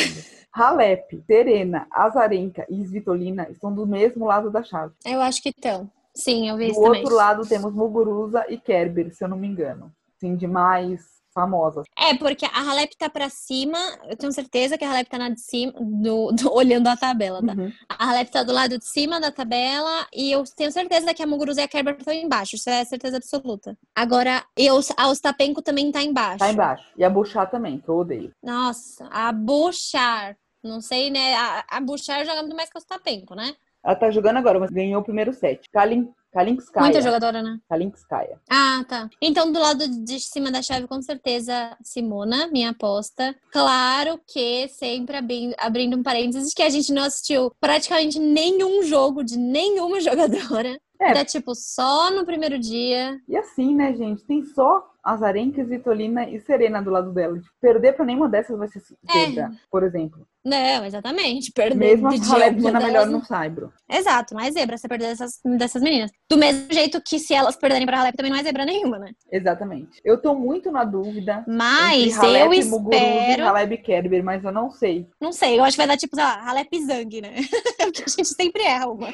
Halep, Serena, Azarenka e Svitolina estão do mesmo lado da chave. Eu acho que estão. Sim, eu vi Do isso também. outro lado temos Muguruza e Kerber, se eu não me engano. Sim, de mais famosas. É, porque a Halep tá pra cima, eu tenho certeza que a Halep tá na de cima, do, do- olhando a tabela, tá? Uhum. A Halep tá do lado de cima da tabela e eu tenho certeza que a Muguruza e a Kerber estão embaixo, isso é certeza absoluta. Agora, eu, a Ostapenko também tá embaixo. Tá embaixo. E a Bouchard também, que eu odeio. Nossa, a Bouchard. Não sei, né? A, a Bouchard joga muito mais que a Ostapenko, né? Ela tá jogando agora, mas ganhou o primeiro set. Kalin, Kalinskaya. Muita jogadora, né? Kalinskaya. Ah, tá. Então, do lado de cima da chave, com certeza, Simona, minha aposta. Claro que sempre abri- abrindo um parênteses, que a gente não assistiu praticamente nenhum jogo de nenhuma jogadora. É. É tipo, só no primeiro dia. E assim, né, gente? Tem só Azarenka, Svitolina e Serena do lado dela. Tipo, perder pra nenhuma dessas vai ser É. zebra, por exemplo. Não, exatamente. Perder Mesmo a dia Halep alguma sendo a delas, melhor no Saibro. Exato, não é zebra você perder dessas, dessas meninas. Do mesmo jeito que se elas perderem pra Halep também não é zebra nenhuma, né? Exatamente. Eu tô muito na dúvida Mas entre Halep, eu espero. Halep e Kerber, mas eu não sei. Não sei, eu acho que vai dar tipo, sei lá, Halep e Zang, né? Porque a gente sempre erra uma.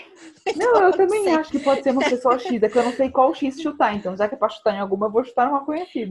Não, eu também sei. acho que pode ser uma pessoa X, é que eu não sei qual X chutar. Então, já que é pra chutar em alguma, eu vou chutar numa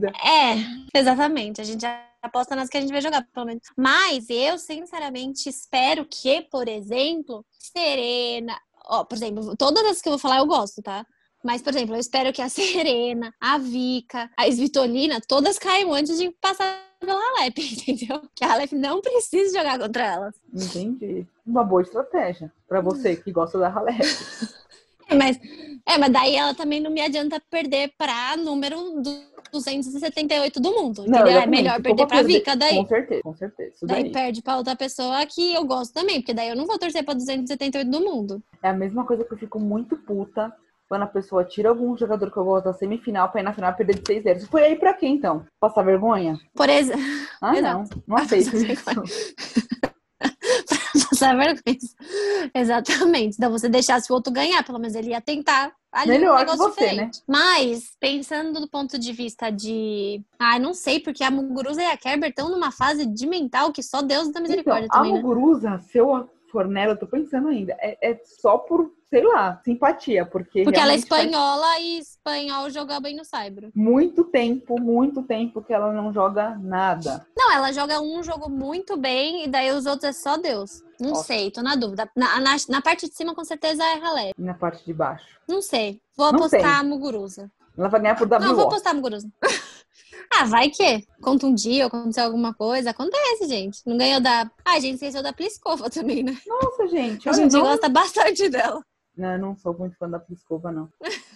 É, exatamente. A gente já aposta nas que a gente vai jogar, pelo menos. Mas eu, sinceramente, espero que, por exemplo, Serena. Ó, por exemplo, todas as que eu vou falar eu gosto, tá? Mas, por exemplo, eu espero que a Serena, a Vika, a Svitolina, todas caiam antes de passar pela Halep, entendeu? Que a Halep não precisa jogar contra elas. Entendi. Uma boa estratégia pra você que gosta da Halep. Mas, é, mas daí ela também não me adianta perder pra número do 278 do mundo, entendeu? é melhor perder pra perder- Vika daí. Com certeza, com certeza. Isso Daí daí. perde pra outra pessoa que eu gosto também, porque daí eu não vou torcer pra 278 do mundo. É a mesma coisa que eu fico muito puta quando a pessoa tira algum jogador que eu gosto da semifinal pra ir na final perder de 6 0 Foi aí pra quê, então? Passar vergonha? Por exemplo, Ah, não. Não aceito Passar isso. passar vergonha. Exatamente. Então você deixasse o outro ganhar, pelo menos ele ia tentar ali Melhor um negócio que você, diferente. Mas, pensando do ponto de vista de. Ah, não sei, porque a Muguruza e a Kerber estão numa fase de mental que só Deus da Então, misericórdia a também, né? Muguruza, se eu for nela, eu tô pensando ainda, é, é só por, sei lá, simpatia, porque Porque ela é realmente faz espanhola e espanhol joga bem no Saibro. muito tempo, muito tempo que ela não joga nada. Não, ela joga um jogo muito bem e daí os outros é só Deus. Não Nossa. sei, tô na dúvida. Na, na, na parte de cima, com certeza, é Halep. E na parte de baixo. Não sei. Vou apostar a Muguruza. Ela vai ganhar por WO. Não, vou apostar a Muguruza. ah, vai que conta um dia aconteceu alguma coisa. Acontece, gente. Não ganhou da... Ah, a gente esqueceu da Pliskova também, né? Nossa, gente. A gente não- gosta bastante dela. Não, eu não sou muito fã da Pliskova, não.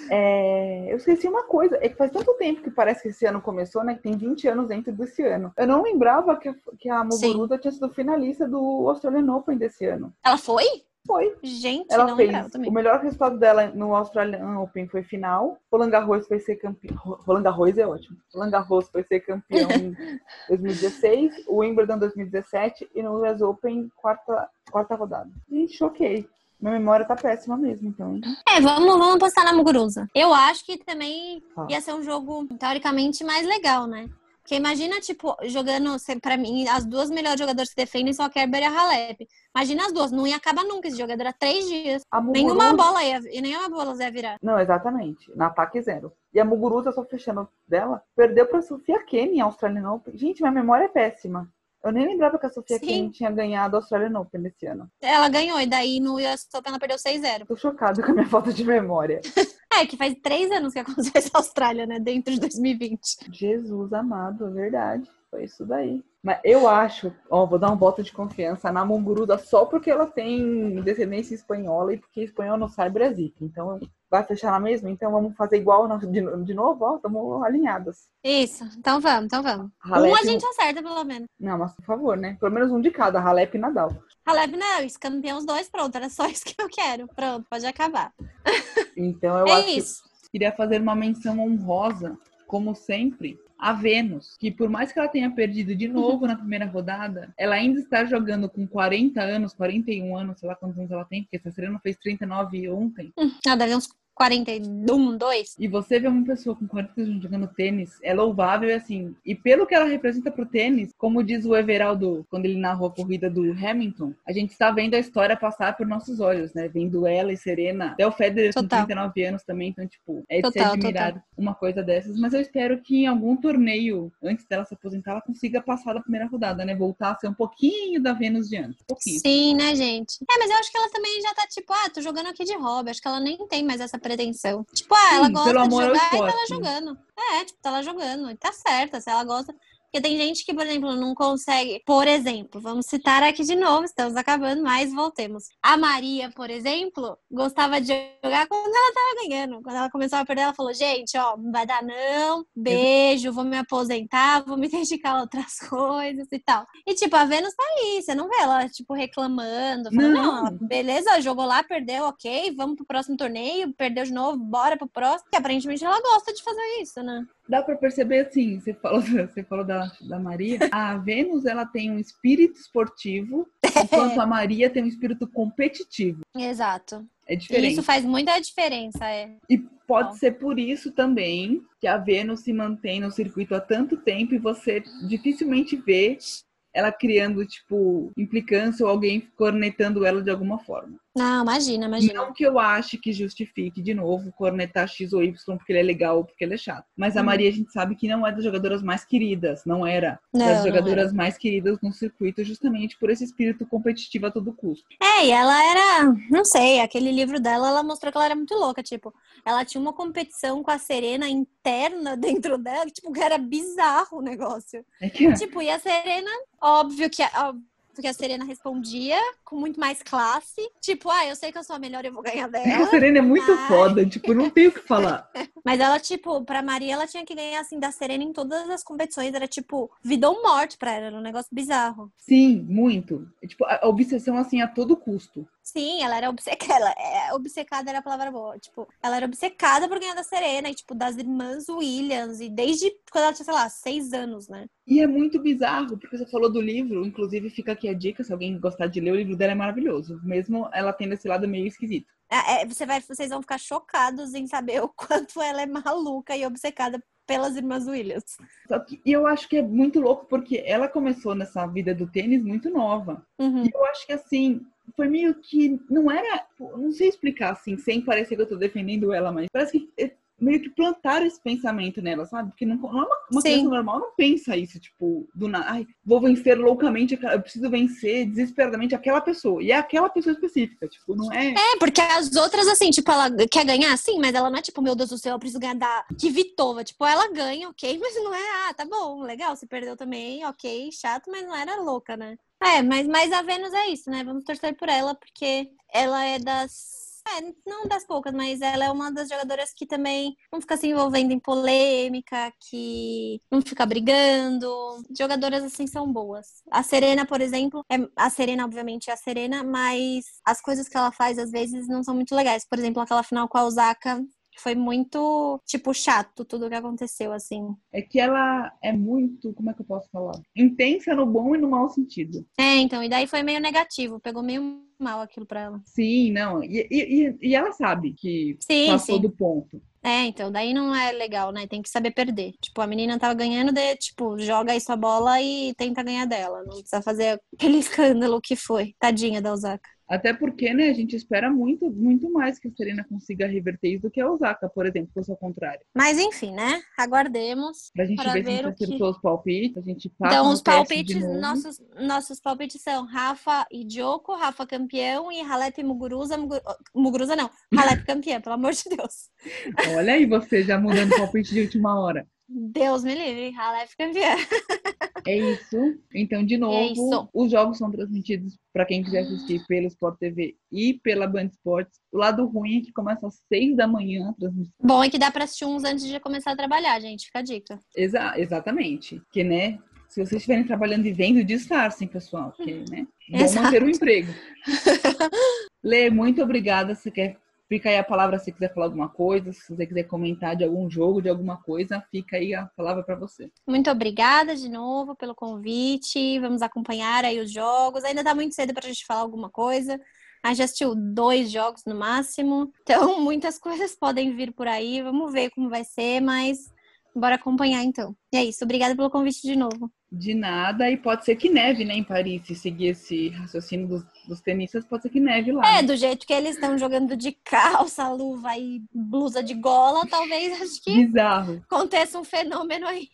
É, eu esqueci uma coisa. É que faz tanto tempo que parece que esse ano começou, né? Que tem 20 anos dentro desse ano. Eu não lembrava que a, que a Muguruza tinha sido finalista do Australian Open desse ano. Ela foi? Foi. Gente, Ela não fez. O melhor resultado dela no Australian Open foi final. Roland Garros foi ser campeão. Roland Garros é ótimo. Roland Garros foi ser campeão em 2016, o Wimbledon 2017 e no US Open quarta, quarta rodada. Gente, choquei. Minha memória tá péssima mesmo, então. É, vamos, vamos apostar na Muguruza. Eu acho que também Ah. ia ser um jogo, teoricamente, mais legal, né? Porque imagina, tipo, jogando, pra mim, as duas melhores jogadoras que defendem são a Kerber e a Halep. Imagina as duas, não ia acabar nunca esse jogo, dura três dias. A Nenhuma Muguruza- bola ia, e nenhuma bola ia virar. Não, exatamente. No ataque zero. E a Muguruza, só fechando dela, perdeu pra Sofia Kenin em Australian Open. Gente, minha memória é péssima. Eu nem lembrava que a Sofia. Kenin tinha ganhado a Australian Open nesse ano. Ela ganhou, e daí no US Open ela perdeu 6-0. Tô chocada com a minha falta de memória. É, que faz três anos que aconteceu a Austrália, né? Dentro de 2020. Jesus amado, é verdade. Foi isso daí. Mas eu acho, ó, vou dar um voto de confiança na Munguruda só porque ela tem descendência espanhola e porque espanhol não sai Brasil. Então vai fechar na mesma? Então vamos fazer igual de, novo, ó, estamos alinhadas. Isso, então vamos, então vamos. Halep Um a gente acerta, pelo menos. Não, mas por favor, né? Pelo menos um de cada, Halep e Nadal. Halep não, isso, campeão os dois, pronto, era só isso que eu quero. Pronto, pode acabar. Então eu é acho que isso. queria fazer uma menção honrosa, como sempre, a Vênus, que por mais que ela tenha perdido de novo na primeira rodada, ela ainda está jogando com 40 anos, 41 anos, sei lá quantos anos ela tem, porque essa Serena fez 39 ontem. Ah, deve uns 41, 2. E você vê uma pessoa com 40 anos jogando tênis, é louvável e assim. E pelo que ela representa pro tênis, como diz o Everaldo quando ele narrou a corrida do Hamilton, a gente está vendo a história passar por nossos olhos, né? Vendo ela e Serena, até o Federer com Total. 39 anos também, então, tipo, é de se Total, admirar uma coisa dessas. Mas eu espero que em algum torneio, antes dela se aposentar, ela consiga passar da primeira rodada, né? Voltar a ser um pouquinho da Vênus de antes. Um pouquinho. Sim, né, gente? É, mas eu acho que ela também já tá tipo, ah, tô jogando aqui de hobby. Acho que ela nem tem mais essa pretensão. Tipo, ah, ela Sim, gosta de jogar e tá lá jogando. É, tipo, tá lá jogando. E tá certa, se ela gosta. Porque tem gente que, por exemplo, não consegue. Por exemplo, vamos citar aqui de novo, estamos acabando, mas voltemos. A Maria, por exemplo, gostava de jogar quando ela tava ganhando. Quando ela começou a perder, ela falou: gente, ó, não vai dar não, beijo, vou me aposentar, vou me dedicar a outras coisas e tal. E, tipo, a Vênus tá aí, você não vê ela, tipo, reclamando, falando: Não. não, ela, beleza, jogou lá, perdeu, ok, vamos pro próximo torneio, perdeu de novo, bora pro próximo. E aparentemente ela gosta de fazer isso, né? Dá pra perceber assim, você falou, você falou da, da Maria, a Vênus ela tem um espírito esportivo, enquanto a Maria tem um espírito competitivo. Exato. É E diferente. isso faz muita diferença, é. E pode ser por isso também que a Vênus se mantém no circuito há tanto tempo e você dificilmente vê ela criando, tipo, implicância ou alguém cornetando ela de alguma forma. Não, imagina, imagina. Não que eu ache que justifique, de novo, cornetar X ou Y porque ele é legal ou porque ele é chato. Mas a Uhum. Maria, a gente sabe que não é das jogadoras mais queridas, não era Não, das jogadoras mais queridas no circuito, justamente por esse espírito competitivo a todo custo. É, e ela era, não sei, aquele livro dela, ela mostrou que ela era muito louca, tipo, ela tinha uma competição com a Serena interna dentro dela, que, tipo, que era bizarro o negócio. É que Tipo, e a Serena, óbvio que, óbvio que a Serena respondia com muito mais classe, tipo, ah, eu sei que eu sou a melhor, eu vou ganhar a dela. Serena é muito Ai. foda, tipo, não tem o que falar. Mas ela, tipo, pra Maria, ela tinha que ganhar, assim, da Serena em todas as competições, era, tipo, vida ou morte pra ela, era um negócio bizarro. Sim, muito. Tipo, a a obsessão, assim, a todo custo. Sim, ela era obcecada. Ela, é, obcecada era a palavra boa. Tipo, ela era obcecada por ganhar da Serena e, tipo, das irmãs Williams. E desde quando ela tinha, sei lá, seis anos, né? E é muito bizarro, porque você falou do livro, inclusive fica aqui a dica, se alguém gostar de ler, o livro dela é maravilhoso, mesmo ela tendo esse lado meio esquisito. É, é, você vai, vocês vão ficar chocados em saber o quanto ela é maluca e obcecada pelas irmãs Williams. Só que eu acho que é muito louco porque ela começou nessa vida do tênis muito nova. Uhum. E eu acho que assim, foi meio que não era, não sei explicar assim, sem parecer que eu tô defendendo ela, mas parece que meio que plantaram esse pensamento nela, sabe? Porque não, não é uma, uma criança normal não pensa isso, tipo, do nada, ai, vou vencer loucamente, eu preciso vencer desesperadamente aquela pessoa. E é aquela pessoa específica, tipo, não é. É, porque as outras, assim, tipo, ela quer ganhar, sim, mas ela não é tipo, meu Deus do céu, eu preciso ganhar da Kvitova. Tipo, ela ganha, ok, mas não é, ah, tá bom, legal, você perdeu também, ok, chato, mas não era louca, né? É, mas, mas a Vênus é isso, né? Vamos torcer por ela, porque ela é das é, não das poucas, mas ela é uma das jogadoras que também não fica se envolvendo em polêmica, que não fica brigando. Jogadoras assim são boas. A Serena, por exemplo, é a Serena, obviamente, é a Serena, mas as coisas que ela faz às vezes não são muito legais. Por exemplo, aquela final com a Osaka foi muito, tipo, chato tudo que aconteceu, assim. É que ela é muito, como é que eu posso falar? Intensa no bom e no mau sentido. É, então, e daí foi meio negativo, pegou meio mal aquilo pra ela. Sim, não. E, e, e ela sabe que sim, passou sim. do ponto. É, então, daí não é legal, né? Tem que saber perder. Tipo, a menina tava ganhando, de, tipo, joga aí sua bola e tenta ganhar dela. Não precisa fazer aquele escândalo que foi. Tadinha da Osaka. Até porque, né, a gente espera muito, muito mais que a Serena consiga reverter isso do que a Osaka, por exemplo, fosse ao contrário. Mas enfim, né? Aguardemos. Pra gente ver, ver se a gente acertou que... os palpites, a gente passa Então, os palpites, nossos, nossos palpites são Rafa e Joko, Rafa campeão e Halep e Muguruza, Muguruza não, Halep campeã, pelo amor de Deus. Olha aí você já mudando palpite de última hora. Deus me livre, Halep campeã. É isso. Então, de é novo, os jogos são transmitidos para quem quiser assistir pelo Sport TV e pela Band Esportes. O lado ruim é que começa às seis da manhã a transmissão. Bom é que dá para assistir uns antes de começar a trabalhar, gente. Fica a dica. Exa exatamente. Que, né, se vocês estiverem trabalhando e vendo, disfarcem, pessoal. Que, né, bom manter o emprego. Lê, muito obrigada. Você quer Fica aí a palavra se quiser falar alguma coisa, se você quiser comentar de algum jogo, de alguma coisa, fica aí a palavra para você. Muito obrigada de novo pelo convite. Vamos acompanhar aí os jogos. Ainda tá muito cedo para a gente falar alguma coisa. A gente assistiu dois jogos no máximo. Então, muitas coisas podem vir por aí. Vamos ver como vai ser, mas bora acompanhar então. E é isso. Obrigada pelo convite de novo de nada e pode ser que neve, né, em Paris, se seguir esse raciocínio dos, dos tenistas, pode ser que neve lá. É, do jeito que eles estão jogando de calça, luva e blusa de gola, talvez acho que Bizarro. aconteça um fenômeno aí.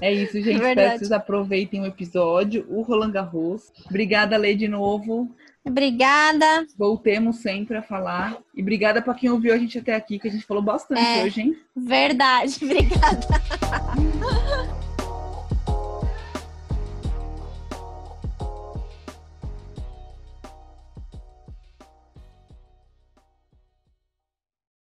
É isso, gente. É Espero que vocês aproveitem o episódio, o Roland Garros. Obrigada, Lei, de novo. Obrigada. Voltemos sempre a falar. E obrigada para quem ouviu a gente até aqui, que a gente falou bastante é, hoje, hein? Verdade. Obrigada.